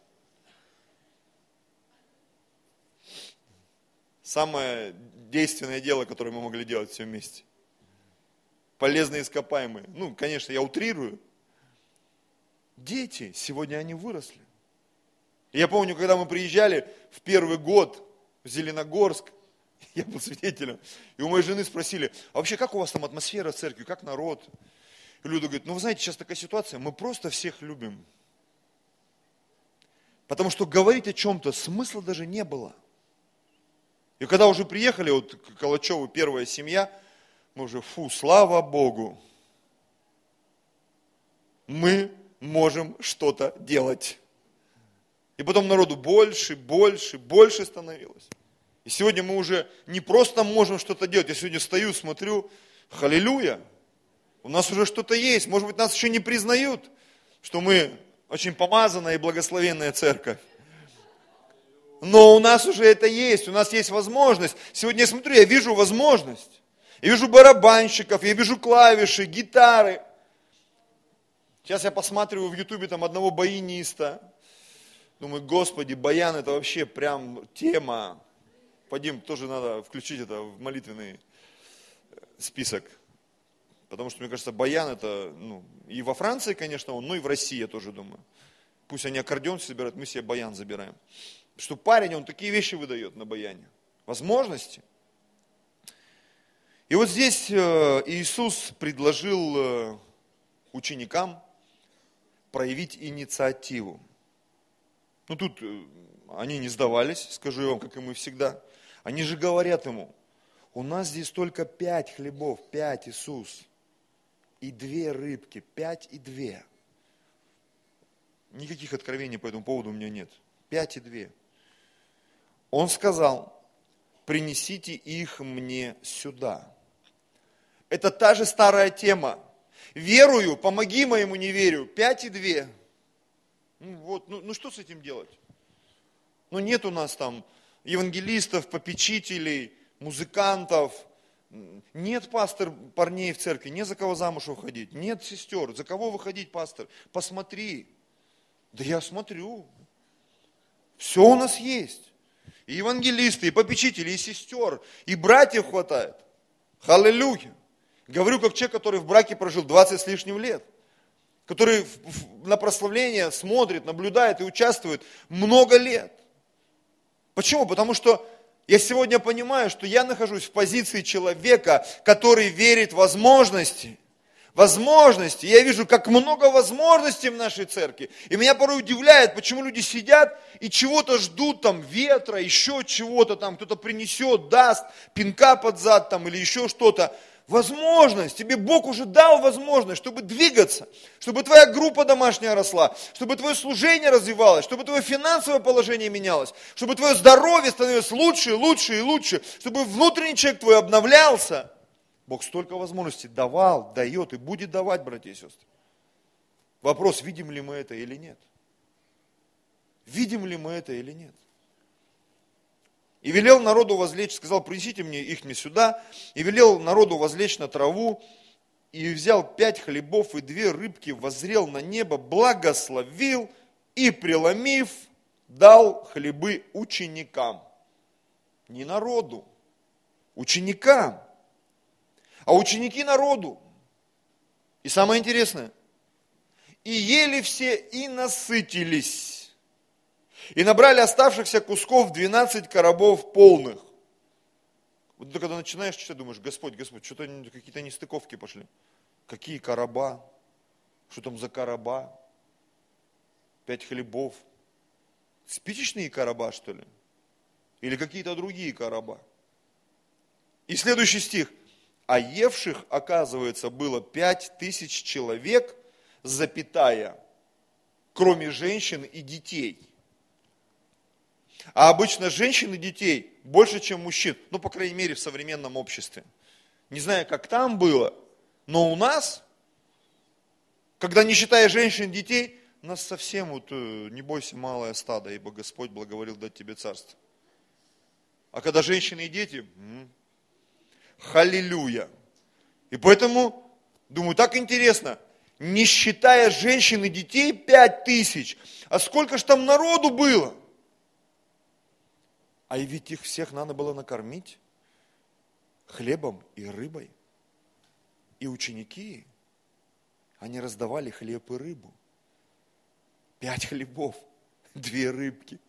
самое действенное дело, которое мы могли делать все вместе. Полезные ископаемые. Ну, конечно, я утрирую. Дети, сегодня они выросли. Я помню, когда мы приезжали в первый год в Зеленогорск, <laughs> я был свидетелем, и у моей жены спросили, а вообще как у вас там атмосфера в церкви, как народ? И Люда говорит, ну вы знаете, сейчас такая ситуация, мы просто всех любим. Потому что говорить о чем-то смысла даже не было. И когда уже приехали, вот к Калачеву первая семья, мы уже, фу, слава Богу, мы можем что-то делать. И потом народу больше, больше, больше становилось. И сегодня мы уже не просто можем что-то делать. Я сегодня стою, смотрю, халилюя, у нас уже что-то есть. Может быть, нас еще не признают, что мы очень помазанная и благословенная церковь. Но у нас уже это есть, у нас есть возможность. Сегодня я смотрю, я вижу возможность. Я вижу барабанщиков, я вижу клавиши, гитары. Сейчас я посматриваю в Ютубе там одного баяниста, Думаю, Господи, баян это вообще прям тема. Пойдем, тоже надо включить это в молитвенный э, список. Потому что, мне кажется, баян это, ну, и во Франции, конечно, он, ну и в России, я тоже думаю. Пусть они аккордеон собирают, мы себе баян забираем. Что парень, он такие вещи выдает на баяне. Возможности. И вот здесь э, Иисус предложил э, ученикам проявить инициативу. Ну тут э, они не сдавались, скажу я вам, как и мы всегда. Они же говорят ему, у нас здесь только пять хлебов, пять Иисус, и две рыбки, пять и две. Никаких откровений по этому поводу у меня нет. Пять и две. Он сказал, принесите их мне сюда. Это та же старая тема. Верую, помоги моему неверию. Пять и две. Ну вот, ну, ну что с этим делать? Ну нет у нас там евангелистов, попечителей, музыкантов, нет, пастор, парней в церкви, не за кого замуж выходить. Нет, сестер, за кого выходить, пастор? Посмотри. Да я смотрю. Все у нас есть. И евангелисты, и попечители, и сестер, и братьев хватает. Халилюя. Говорю, как человек, который в браке прожил 20 с лишним лет который на прославление смотрит, наблюдает и участвует много лет. Почему? Потому что я сегодня понимаю, что я нахожусь в позиции человека, который верит в возможности. Возможности. Я вижу, как много возможностей в нашей церкви. И меня порой удивляет, почему люди сидят и чего-то ждут, там, ветра, еще чего-то там, кто-то принесет, даст, пинка под зад там или еще что-то возможность, тебе Бог уже дал возможность, чтобы двигаться, чтобы твоя группа домашняя росла, чтобы твое служение развивалось, чтобы твое финансовое положение менялось, чтобы твое здоровье становилось лучше, лучше и лучше, чтобы внутренний человек твой обновлялся. Бог столько возможностей давал, дает и будет давать, братья и сестры. Вопрос, видим ли мы это или нет. Видим ли мы это или нет. И велел народу возлечь, сказал, принесите мне их мне сюда. И велел народу возлечь на траву. И взял пять хлебов и две рыбки, возрел на небо, благословил и, преломив, дал хлебы ученикам. Не народу, ученикам. А ученики народу. И самое интересное, и ели все и насытились и набрали оставшихся кусков 12 коробов полных. Вот ты когда начинаешь читать, думаешь, Господь, Господь, что-то какие-то нестыковки пошли. Какие короба? Что там за короба? Пять хлебов. Спичечные короба, что ли? Или какие-то другие короба? И следующий стих. А евших, оказывается, было пять тысяч человек, запятая, кроме женщин и детей. А обычно женщин и детей больше, чем мужчин, ну, по крайней мере, в современном обществе. Не знаю, как там было, но у нас, когда не считая женщин и детей, нас совсем вот, э, не бойся, малое стадо, ибо Господь благоволил дать тебе царство. А когда женщины и дети, халилюя. И поэтому, думаю, так интересно, не считая женщин и детей, пять тысяч, а сколько же там народу было? А ведь их всех надо было накормить хлебом и рыбой. И ученики, они раздавали хлеб и рыбу. Пять хлебов, <laughs> две рыбки,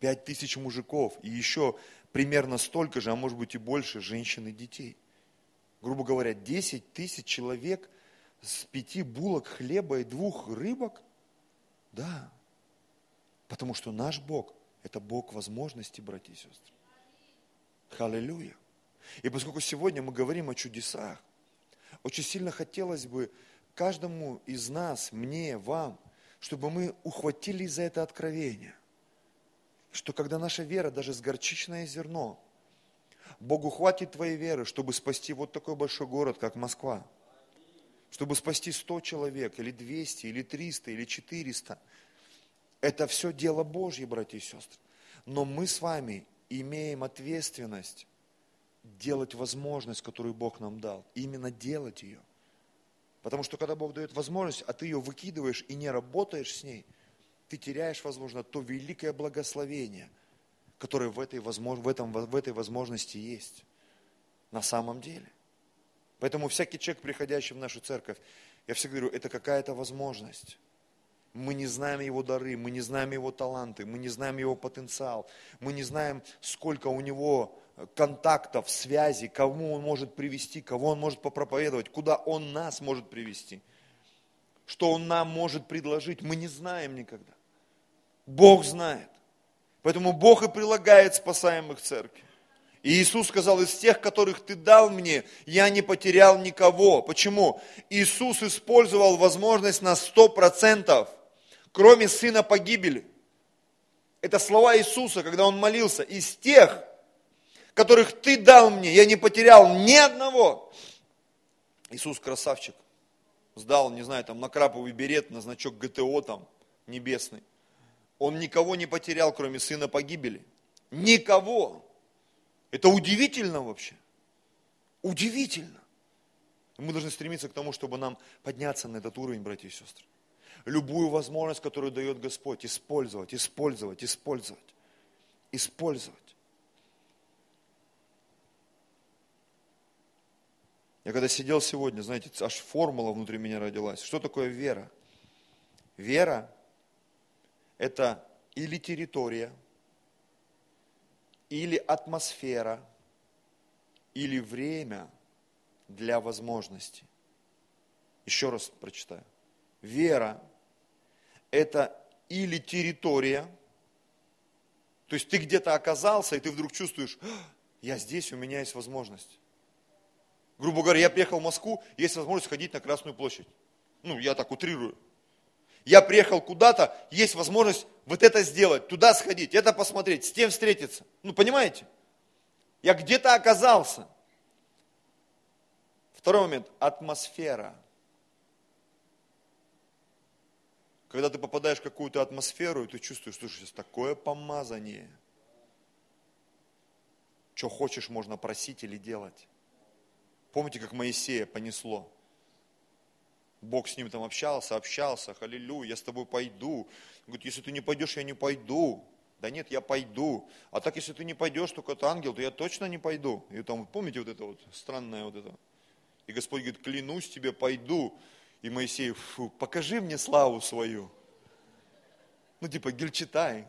пять тысяч мужиков и еще примерно столько же, а может быть и больше женщин и детей. Грубо говоря, 10 тысяч человек с пяти булок хлеба и двух рыбок? Да. Потому что наш Бог – это Бог возможностей, братья и сестры. Аллилуйя. И поскольку сегодня мы говорим о чудесах, очень сильно хотелось бы каждому из нас, мне, вам, чтобы мы ухватились за это откровение – что когда наша вера, даже с горчичное зерно, Богу хватит твоей веры, чтобы спасти вот такой большой город, как Москва. Чтобы спасти 100 человек, или 200, или 300, или 400. Это все дело Божье, братья и сестры. Но мы с вами имеем ответственность делать возможность, которую Бог нам дал. Именно делать ее. Потому что когда Бог дает возможность, а ты ее выкидываешь и не работаешь с ней – ты теряешь, возможно, то великое благословение, которое в этой, в, этом, в этой возможности есть. На самом деле. Поэтому всякий человек, приходящий в нашу церковь, я всегда говорю, это какая-то возможность. Мы не знаем его дары, мы не знаем его таланты, мы не знаем его потенциал, мы не знаем, сколько у него контактов, связей, кому он может привести, кого он может попроповедовать, куда он нас может привести, что он нам может предложить, мы не знаем никогда. Бог знает. Поэтому Бог и прилагает спасаемых церкви. И Иисус сказал, из тех, которых ты дал мне, я не потерял никого. Почему? Иисус использовал возможность на сто процентов, кроме сына погибели. Это слова Иисуса, когда Он молился. Из тех, которых ты дал мне, я не потерял ни одного. Иисус красавчик. Сдал, не знаю, там на краповый берет, на значок ГТО там небесный. Он никого не потерял, кроме сына погибели. Никого. Это удивительно вообще. Удивительно. Мы должны стремиться к тому, чтобы нам подняться на этот уровень, братья и сестры. Любую возможность, которую дает Господь, использовать, использовать, использовать. Использовать. Я когда сидел сегодня, знаете, аж формула внутри меня родилась. Что такое вера? Вера это или территория, или атмосфера, или время для возможности. Еще раз прочитаю. Вера – это или территория, то есть ты где-то оказался, и ты вдруг чувствуешь, «А, я здесь, у меня есть возможность. Грубо говоря, я приехал в Москву, есть возможность ходить на Красную площадь. Ну, я так утрирую я приехал куда-то, есть возможность вот это сделать, туда сходить, это посмотреть, с тем встретиться. Ну, понимаете? Я где-то оказался. Второй момент – атмосфера. Когда ты попадаешь в какую-то атмосферу, и ты чувствуешь, что сейчас такое помазание. Что хочешь, можно просить или делать. Помните, как Моисея понесло? Бог с ним там общался, общался, халилюя, я с тобой пойду. говорит, если ты не пойдешь, я не пойду. Да нет, я пойду. А так, если ты не пойдешь, только это ангел, то я точно не пойду. И там, помните вот это вот странное вот это? И Господь говорит, клянусь тебе, пойду. И Моисей, фу, покажи мне славу свою. Ну, типа, гельчитай.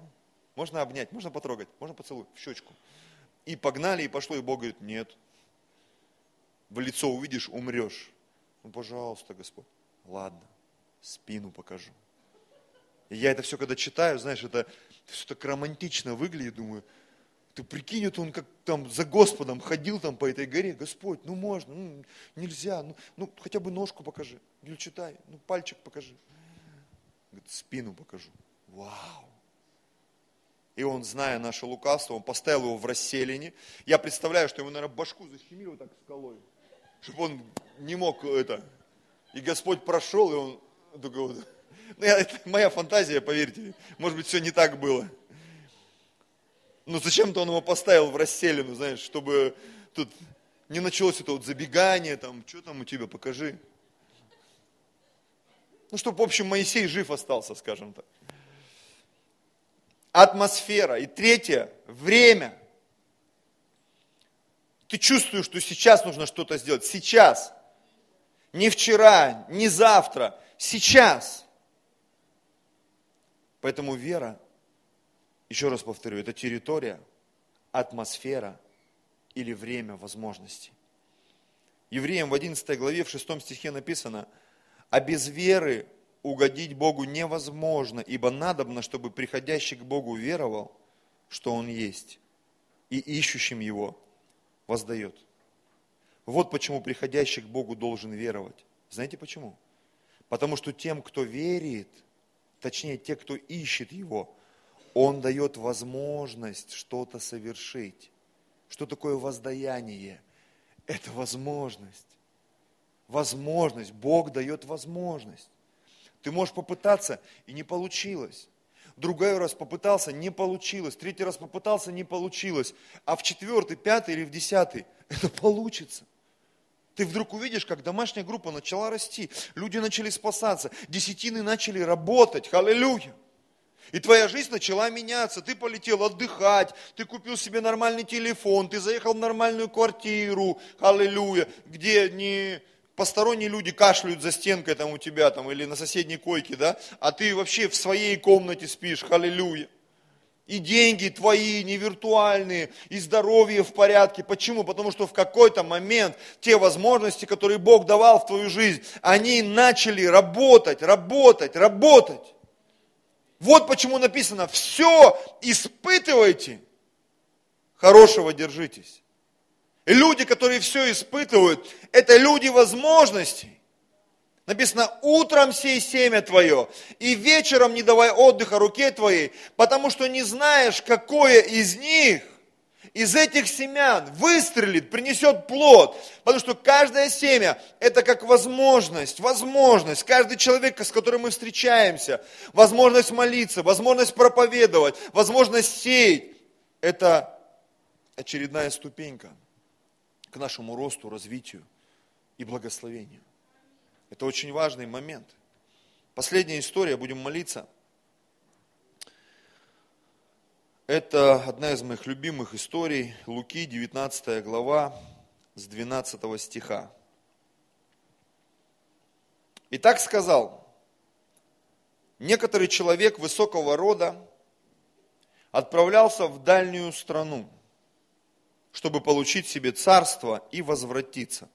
Можно обнять, можно потрогать, можно поцелуй в щечку. И погнали, и пошло, и Бог говорит, нет. В лицо увидишь, умрешь. Ну, пожалуйста, Господь ладно, спину покажу. И я это все, когда читаю, знаешь, это все так романтично выглядит, думаю, Ты прикинь, это он как там за Господом ходил там по этой горе. Господь, ну можно, ну, нельзя, ну, ну хотя бы ножку покажи, или читай, ну пальчик покажи. Говорит, спину покажу. Вау. И он, зная наше лукавство, он поставил его в расселине. Я представляю, что ему, наверное, башку защемили вот так скалой, чтобы он не мог это. И Господь прошел, и он такой вот. <laughs> Ну, я, это моя фантазия, поверьте. Может быть, все не так было. Но зачем-то он его поставил в расселину, знаешь, чтобы тут не началось это вот забегание, там, что там у тебя, покажи. Ну, чтобы, в общем, Моисей жив остался, скажем так атмосфера. И третье, время. Ты чувствуешь, что сейчас нужно что-то сделать. Сейчас. Не вчера, не завтра. Сейчас. Поэтому вера, еще раз повторю, это территория, атмосфера или время возможностей. Евреям в 11 главе, в 6 стихе написано, а без веры угодить Богу невозможно, ибо надобно, чтобы приходящий к Богу веровал, что Он есть, и ищущим Его воздает. Вот почему приходящий к Богу должен веровать. Знаете почему? Потому что тем, кто верит, точнее, те, кто ищет Его, Он дает возможность что-то совершить. Что такое воздаяние? Это возможность. Возможность. Бог дает возможность. Ты можешь попытаться, и не получилось. Другой раз попытался, не получилось. Третий раз попытался, не получилось. А в четвертый, пятый или в десятый <laughs> это получится. Ты вдруг увидишь, как домашняя группа начала расти, люди начали спасаться, десятины начали работать, аллилуйя. И твоя жизнь начала меняться, ты полетел отдыхать, ты купил себе нормальный телефон, ты заехал в нормальную квартиру, аллилуйя, где не посторонние люди кашляют за стенкой там у тебя там или на соседней койке, да, а ты вообще в своей комнате спишь, аллилуйя. И деньги твои не виртуальные, и здоровье в порядке. Почему? Потому что в какой-то момент те возможности, которые Бог давал в твою жизнь, они начали работать, работать, работать. Вот почему написано, все испытывайте, хорошего держитесь. Люди, которые все испытывают, это люди возможностей. Написано, утром сей семя твое, и вечером не давай отдыха руке твоей, потому что не знаешь, какое из них, из этих семян выстрелит, принесет плод. Потому что каждое семя – это как возможность, возможность. Каждый человек, с которым мы встречаемся, возможность молиться, возможность проповедовать, возможность сеять – это очередная ступенька к нашему росту, развитию и благословению. Это очень важный момент. Последняя история, будем молиться. Это одна из моих любимых историй, Луки, 19 глава, с 12 стиха. И так сказал, некоторый человек высокого рода отправлялся в дальнюю страну – чтобы получить себе царство и возвратиться.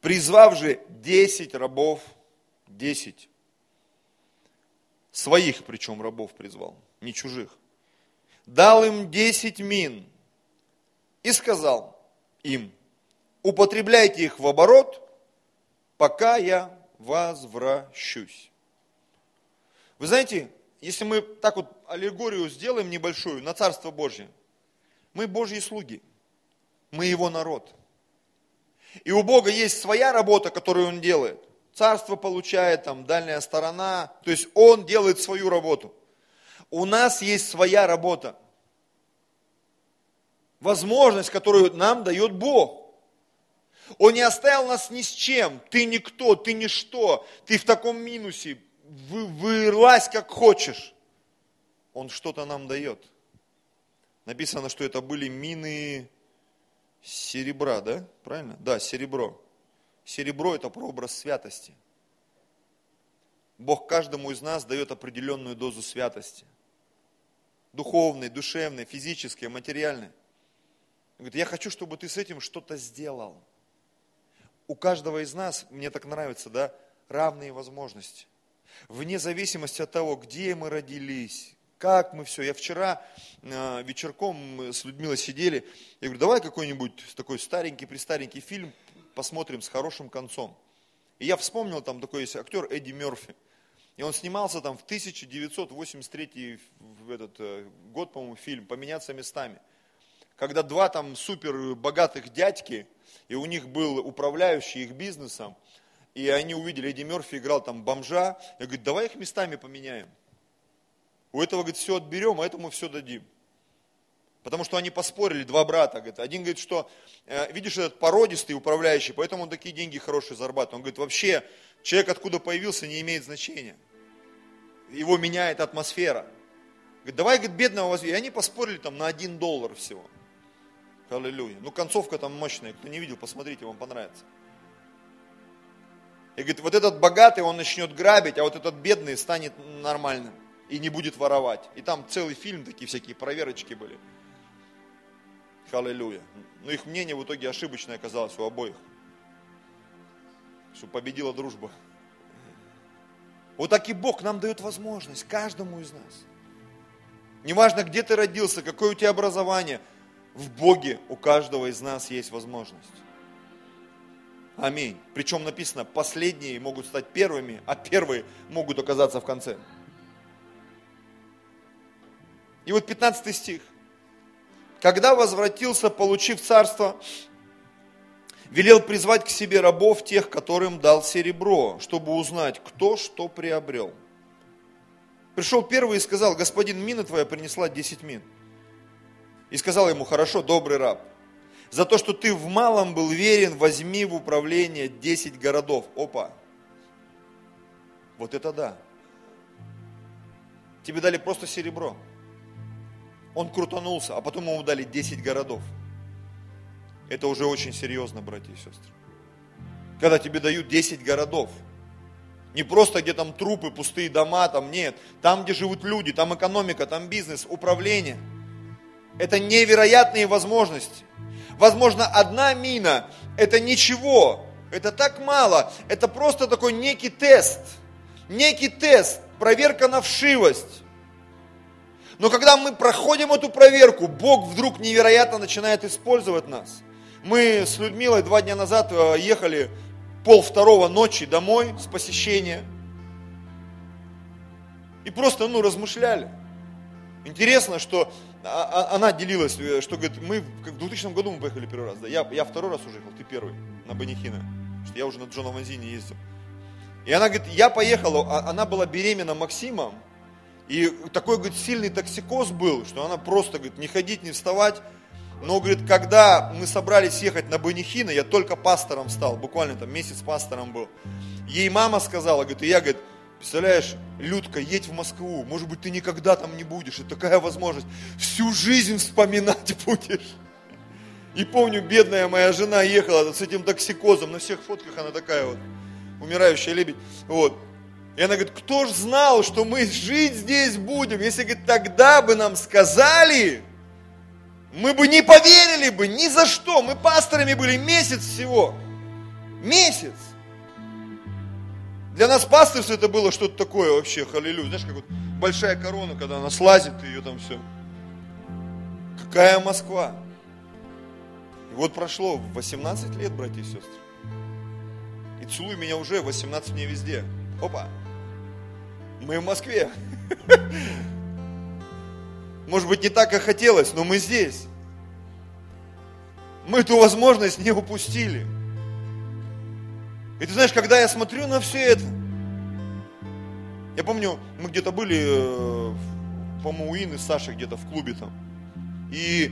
Призвав же десять рабов, десять, своих причем рабов призвал, не чужих, дал им десять мин и сказал им, употребляйте их в оборот, пока я возвращусь. Вы знаете, если мы так вот аллегорию сделаем небольшую на Царство Божье, мы Божьи слуги. Мы Его народ. И у Бога есть своя работа, которую Он делает. Царство получает, там, дальняя сторона. То есть Он делает свою работу. У нас есть своя работа. Возможность, которую нам дает Бог. Он не оставил нас ни с чем. Ты никто, ты ничто. Ты в таком минусе. Вы, вылазь как хочешь. Он что-то нам дает написано, что это были мины серебра, да? Правильно? Да, серебро. Серебро это прообраз святости. Бог каждому из нас дает определенную дозу святости. Духовной, душевной, физической, материальной. Он говорит, я хочу, чтобы ты с этим что-то сделал. У каждого из нас, мне так нравится, да, равные возможности. Вне зависимости от того, где мы родились, как мы все. Я вчера э, вечерком с Людмилой сидели, я говорю, давай какой-нибудь такой старенький, престаренький фильм посмотрим с хорошим концом. И я вспомнил, там такой есть актер Эдди Мерфи. И он снимался там в 1983 в этот, э, год, по-моему, фильм «Поменяться местами». Когда два там супер богатых дядьки, и у них был управляющий их бизнесом, и они увидели, Эдди Мерфи играл там бомжа, я говорю, давай их местами поменяем. У этого, говорит, все отберем, а этому все дадим. Потому что они поспорили, два брата. Говорит. Один говорит, что э, видишь, этот породистый управляющий, поэтому он такие деньги хорошие зарабатывает. Он говорит, вообще человек, откуда появился, не имеет значения. Его меняет атмосфера. Говорит, давай, говорит, бедного возьми. И они поспорили там на один доллар всего. Аллилуйя. Ну, концовка там мощная. Кто не видел, посмотрите, вам понравится. И говорит, вот этот богатый, он начнет грабить, а вот этот бедный станет нормальным и не будет воровать. И там целый фильм, такие всякие проверочки были. Аллилуйя. Но их мнение в итоге ошибочное оказалось у обоих. Что победила дружба. Вот так и Бог нам дает возможность каждому из нас. Неважно, где ты родился, какое у тебя образование, в Боге у каждого из нас есть возможность. Аминь. Причем написано, последние могут стать первыми, а первые могут оказаться в конце. И вот 15 стих. Когда возвратился, получив царство, велел призвать к себе рабов тех, которым дал серебро, чтобы узнать, кто что приобрел. Пришел первый и сказал, господин, мина твоя принесла 10 мин. И сказал ему, хорошо, добрый раб, за то, что ты в малом был верен, возьми в управление 10 городов. Опа. Вот это да. Тебе дали просто серебро. Он крутанулся, а потом ему дали 10 городов. Это уже очень серьезно, братья и сестры. Когда тебе дают 10 городов. Не просто где там трупы, пустые дома, там нет. Там, где живут люди, там экономика, там бизнес, управление. Это невероятные возможности. Возможно, одна мина – это ничего, это так мало, это просто такой некий тест, некий тест, проверка на вшивость. Но когда мы проходим эту проверку, Бог вдруг невероятно начинает использовать нас. Мы с Людмилой два дня назад э, ехали пол второго ночи домой с посещения. И просто, ну, размышляли. Интересно, что а, а, она делилась, э, что говорит, мы в 2000 году мы поехали первый раз, да, я, я второй раз уже ехал, ты первый, на Банихина, что я уже на Джона Ванзине ездил. И она говорит, я поехала, а, она была беременна Максимом, и такой, говорит, сильный токсикоз был, что она просто, говорит, не ходить, не вставать. Но, говорит, когда мы собрались ехать на Банихина, я только пастором стал, буквально там месяц пастором был. Ей мама сказала, говорит, и я, говорит, Представляешь, Людка, едь в Москву, может быть, ты никогда там не будешь, это такая возможность, всю жизнь вспоминать <laughs> будешь. И помню, бедная моя жена ехала с этим токсикозом, на всех фотках она такая вот, умирающая лебедь, вот. И она говорит, кто ж знал, что мы жить здесь будем, если, говорит, тогда бы нам сказали, мы бы не поверили бы ни за что, мы пасторами были месяц всего, месяц. Для нас пастырство это было что-то такое вообще, халилю. Знаешь, как вот большая корона, когда она слазит, и ее там все. Какая Москва? И вот прошло 18 лет, братья и сестры. И целуй меня уже, 18 мне везде. Опа! Мы в Москве. <laughs> Может быть, не так, как хотелось, но мы здесь. Мы эту возможность не упустили. И ты знаешь, когда я смотрю на все это, я помню, мы где-то были, э, по-моему, у Инны с Сашей где-то в клубе там. И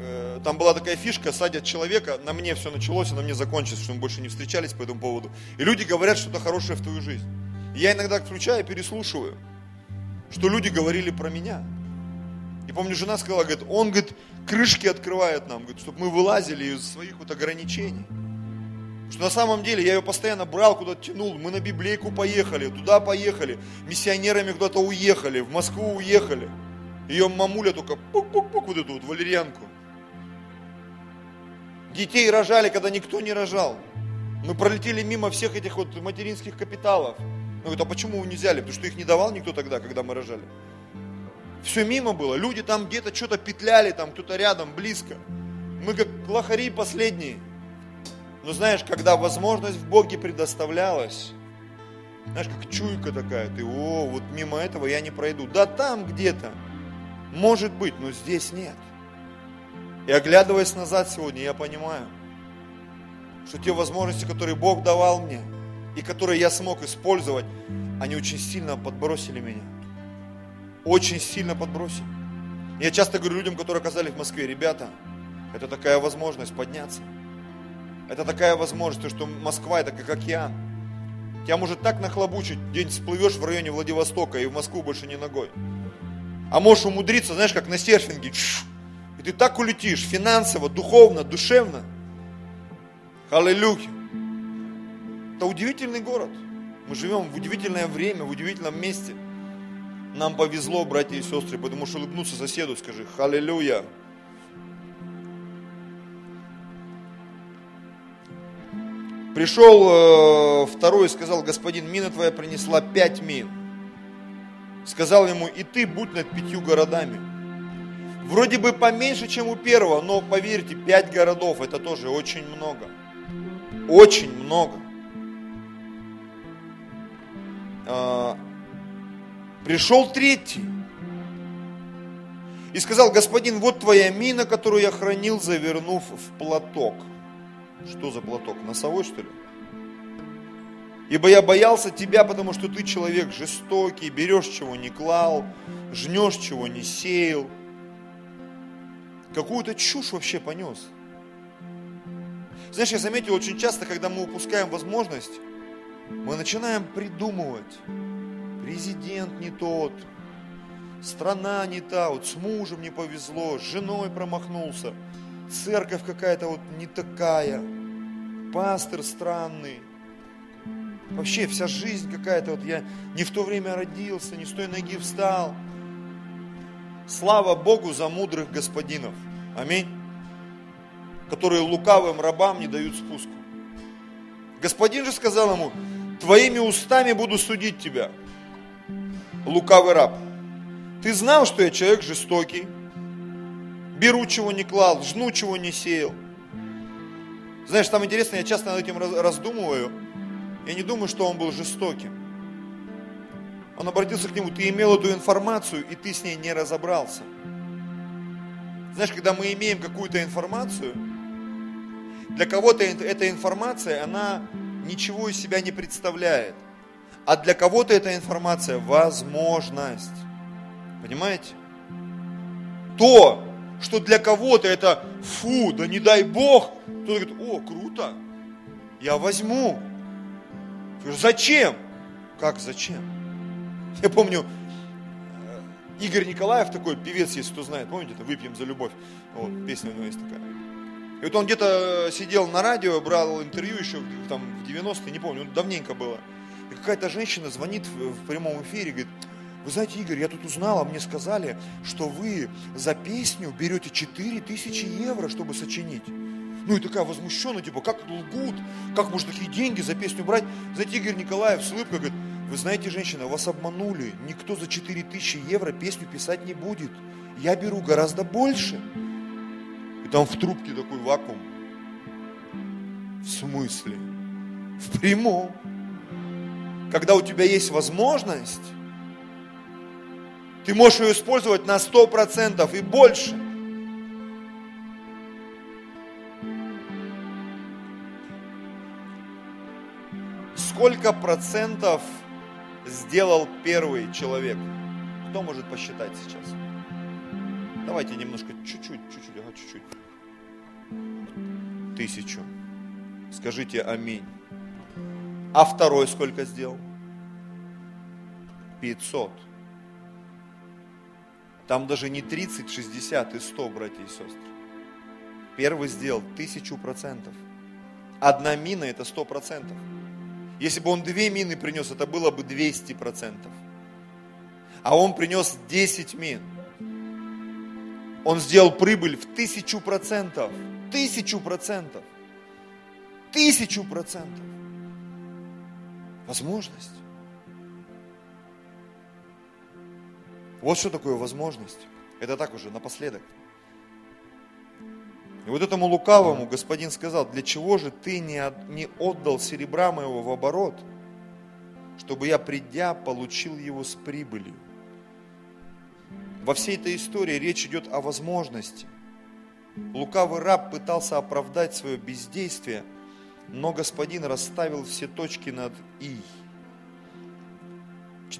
э, там была такая фишка, садят человека, на мне все началось, и на мне закончится, что мы больше не встречались по этому поводу. И люди говорят что-то хорошее в твою жизнь. Я иногда включаю, переслушиваю, что люди говорили про меня. И помню, жена сказала, говорит, он, говорит, крышки открывает нам, говорит, чтобы мы вылазили из своих вот ограничений. Что на самом деле я ее постоянно брал, куда-то тянул. Мы на библейку поехали, туда поехали. Миссионерами куда-то уехали, в Москву уехали. Ее мамуля только пук-пук-пук вот эту вот валерьянку. Детей рожали, когда никто не рожал. Мы пролетели мимо всех этих вот материнских капиталов. Ну, говорит, а почему вы не взяли? Потому что их не давал никто тогда, когда мы рожали. Все мимо было. Люди там где-то что-то петляли, там кто-то рядом, близко. Мы как лохари последние. Но знаешь, когда возможность в Боге предоставлялась, знаешь, как чуйка такая, ты, о, вот мимо этого я не пройду. Да там где-то, может быть, но здесь нет. И оглядываясь назад сегодня, я понимаю, что те возможности, которые Бог давал мне, и которые я смог использовать, они очень сильно подбросили меня. Очень сильно подбросили. Я часто говорю людям, которые оказались в Москве, ребята, это такая возможность подняться. Это такая возможность, что Москва это как океан. Тебя может так нахлобучить, день всплывешь в районе Владивостока и в Москву больше не ногой. А можешь умудриться, знаешь, как на серфинге. И ты так улетишь финансово, духовно, душевно. Аллилуйя. Это удивительный город. Мы живем в удивительное время, в удивительном месте. Нам повезло, братья и сестры, потому что улыбнуться соседу, скажи, аллилуйя. Пришел э, второй и сказал, господин, мина твоя принесла пять мин. Сказал ему, и ты будь над пятью городами. Вроде бы поменьше, чем у первого, но поверьте, пять городов это тоже очень много. Очень много. Пришел третий и сказал, господин, вот твоя мина, которую я хранил, завернув в платок. Что за платок? Носовой, что ли? Ибо я боялся тебя, потому что ты человек жестокий, берешь, чего не клал, жнешь, чего не сеял. Какую-то чушь вообще понес. Знаешь, я заметил очень часто, когда мы упускаем возможность, мы начинаем придумывать. Президент не тот, страна не та, вот с мужем не повезло, с женой промахнулся – церковь какая-то вот не такая, пастор странный. Вообще вся жизнь какая-то, вот я не в то время родился, не с той ноги встал. Слава Богу за мудрых господинов. Аминь. Которые лукавым рабам не дают спуску. Господин же сказал ему, твоими устами буду судить тебя, лукавый раб. Ты знал, что я человек жестокий, беру чего не клал, жну чего не сеял. Знаешь, там интересно, я часто над этим раздумываю. Я не думаю, что он был жестоким. Он обратился к нему, ты имел эту информацию, и ты с ней не разобрался. Знаешь, когда мы имеем какую-то информацию, для кого-то эта информация, она ничего из себя не представляет. А для кого-то эта информация возможность. Понимаете? То, что для кого-то это фу, да не дай Бог, кто-то говорит, о, круто, я возьму. Зачем? Как зачем? Я помню, э, Игорь Николаев такой певец, если кто знает, помните, это «Выпьем за любовь», вот, песня у него есть такая. И вот он где-то сидел на радио, брал интервью еще там в 90-е, не помню, давненько было. И какая-то женщина звонит в, прямом эфире, говорит, вы знаете, Игорь, я тут узнала, мне сказали, что вы за песню берете 4000 евро, чтобы сочинить. Ну и такая возмущенная, типа, как лгут, как можно такие деньги за песню брать? Знаете, Игорь Николаев с улыбкой говорит, вы знаете, женщина, вас обманули, никто за 4000 евро песню писать не будет. Я беру гораздо больше. И там в трубке такой вакуум. В смысле? В прямом. Когда у тебя есть возможность, ты можешь ее использовать на 100% и больше. Сколько процентов сделал первый человек? Кто может посчитать сейчас? Давайте немножко, чуть-чуть, чуть-чуть, ага, чуть-чуть. Тысячу. Скажите аминь. А второй сколько сделал? Пятьсот. Там даже не 30, 60 и 100, братья и сестры. Первый сделал тысячу процентов. Одна мина это сто процентов. Если бы он две мины принес, это было бы 200 процентов. А он принес 10 мин. Он сделал прибыль в тысячу процентов. Тысячу процентов. Тысячу процентов. Возможность. Вот что такое возможность. Это так уже, напоследок. И вот этому лукавому господин сказал, для чего же ты не, отдал серебра моего в оборот, чтобы я, придя, получил его с прибылью? Во всей этой истории речь идет о возможности. Лукавый раб пытался оправдать свое бездействие, но господин расставил все точки над «и».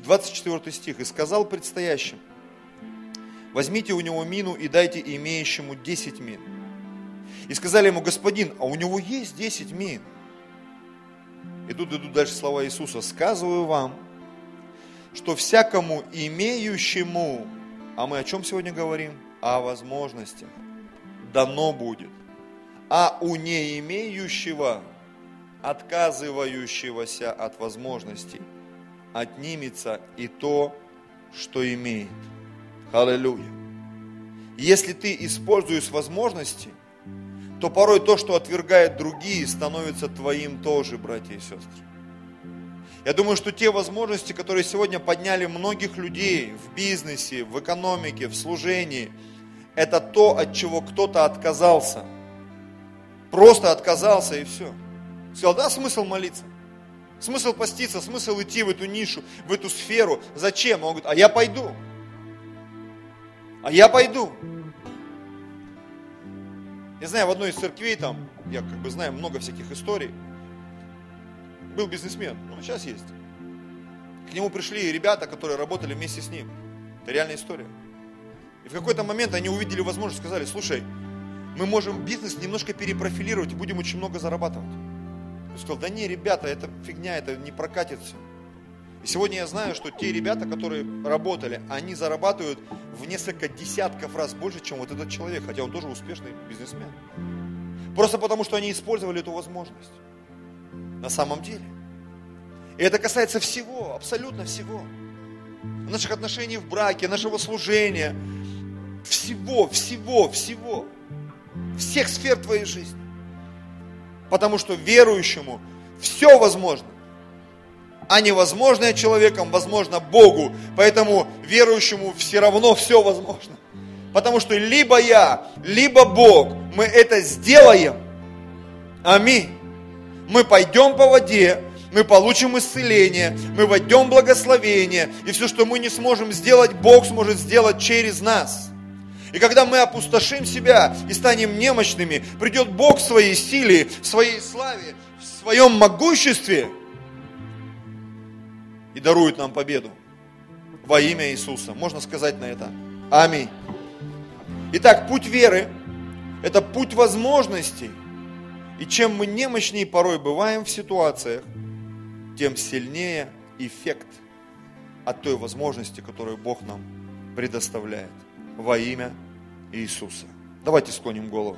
24 стих. «И сказал предстоящим, возьмите у него мину и дайте имеющему 10 мин». И сказали ему, господин, а у него есть 10 мин. И тут идут дальше слова Иисуса. Сказываю вам, что всякому имеющему, а мы о чем сегодня говорим? О возможностях. Дано будет. А у не имеющего, отказывающегося от возможностей, отнимется и то, что имеет. Аллилуйя. Если ты используешь возможности, то порой то, что отвергает другие, становится твоим тоже, братья и сестры. Я думаю, что те возможности, которые сегодня подняли многих людей в бизнесе, в экономике, в служении, это то, от чего кто-то отказался. Просто отказался и все. Сказал, да, смысл молиться. Смысл поститься, смысл идти в эту нишу, в эту сферу. Зачем? Он говорит, а я пойду. А я пойду. Я знаю, в одной из церквей там, я как бы знаю много всяких историй, был бизнесмен, ну сейчас есть. К нему пришли ребята, которые работали вместе с ним. Это реальная история. И в какой-то момент они увидели возможность, сказали, слушай, мы можем бизнес немножко перепрофилировать и будем очень много зарабатывать. Сказал, да не, ребята, это фигня, это не прокатит все. И сегодня я знаю, что те ребята, которые работали, они зарабатывают в несколько десятков раз больше, чем вот этот человек, хотя он тоже успешный бизнесмен. Просто потому, что они использовали эту возможность. На самом деле. И это касается всего, абсолютно всего. Наших отношений в браке, нашего служения, всего, всего, всего. Всех сфер твоей жизни. Потому что верующему все возможно а невозможное человеком возможно Богу. Поэтому верующему все равно все возможно. Потому что либо я, либо Бог, мы это сделаем. Аминь. Мы пойдем по воде, мы получим исцеление, мы войдем благословение, и все, что мы не сможем сделать, Бог сможет сделать через нас. И когда мы опустошим себя и станем немощными, придет Бог в своей силе, в своей славе, в своем могуществе – и дарует нам победу. Во имя Иисуса. Можно сказать на это. Аминь. Итак, путь веры – это путь возможностей. И чем мы немощнее порой бываем в ситуациях, тем сильнее эффект от той возможности, которую Бог нам предоставляет во имя Иисуса. Давайте склоним голову.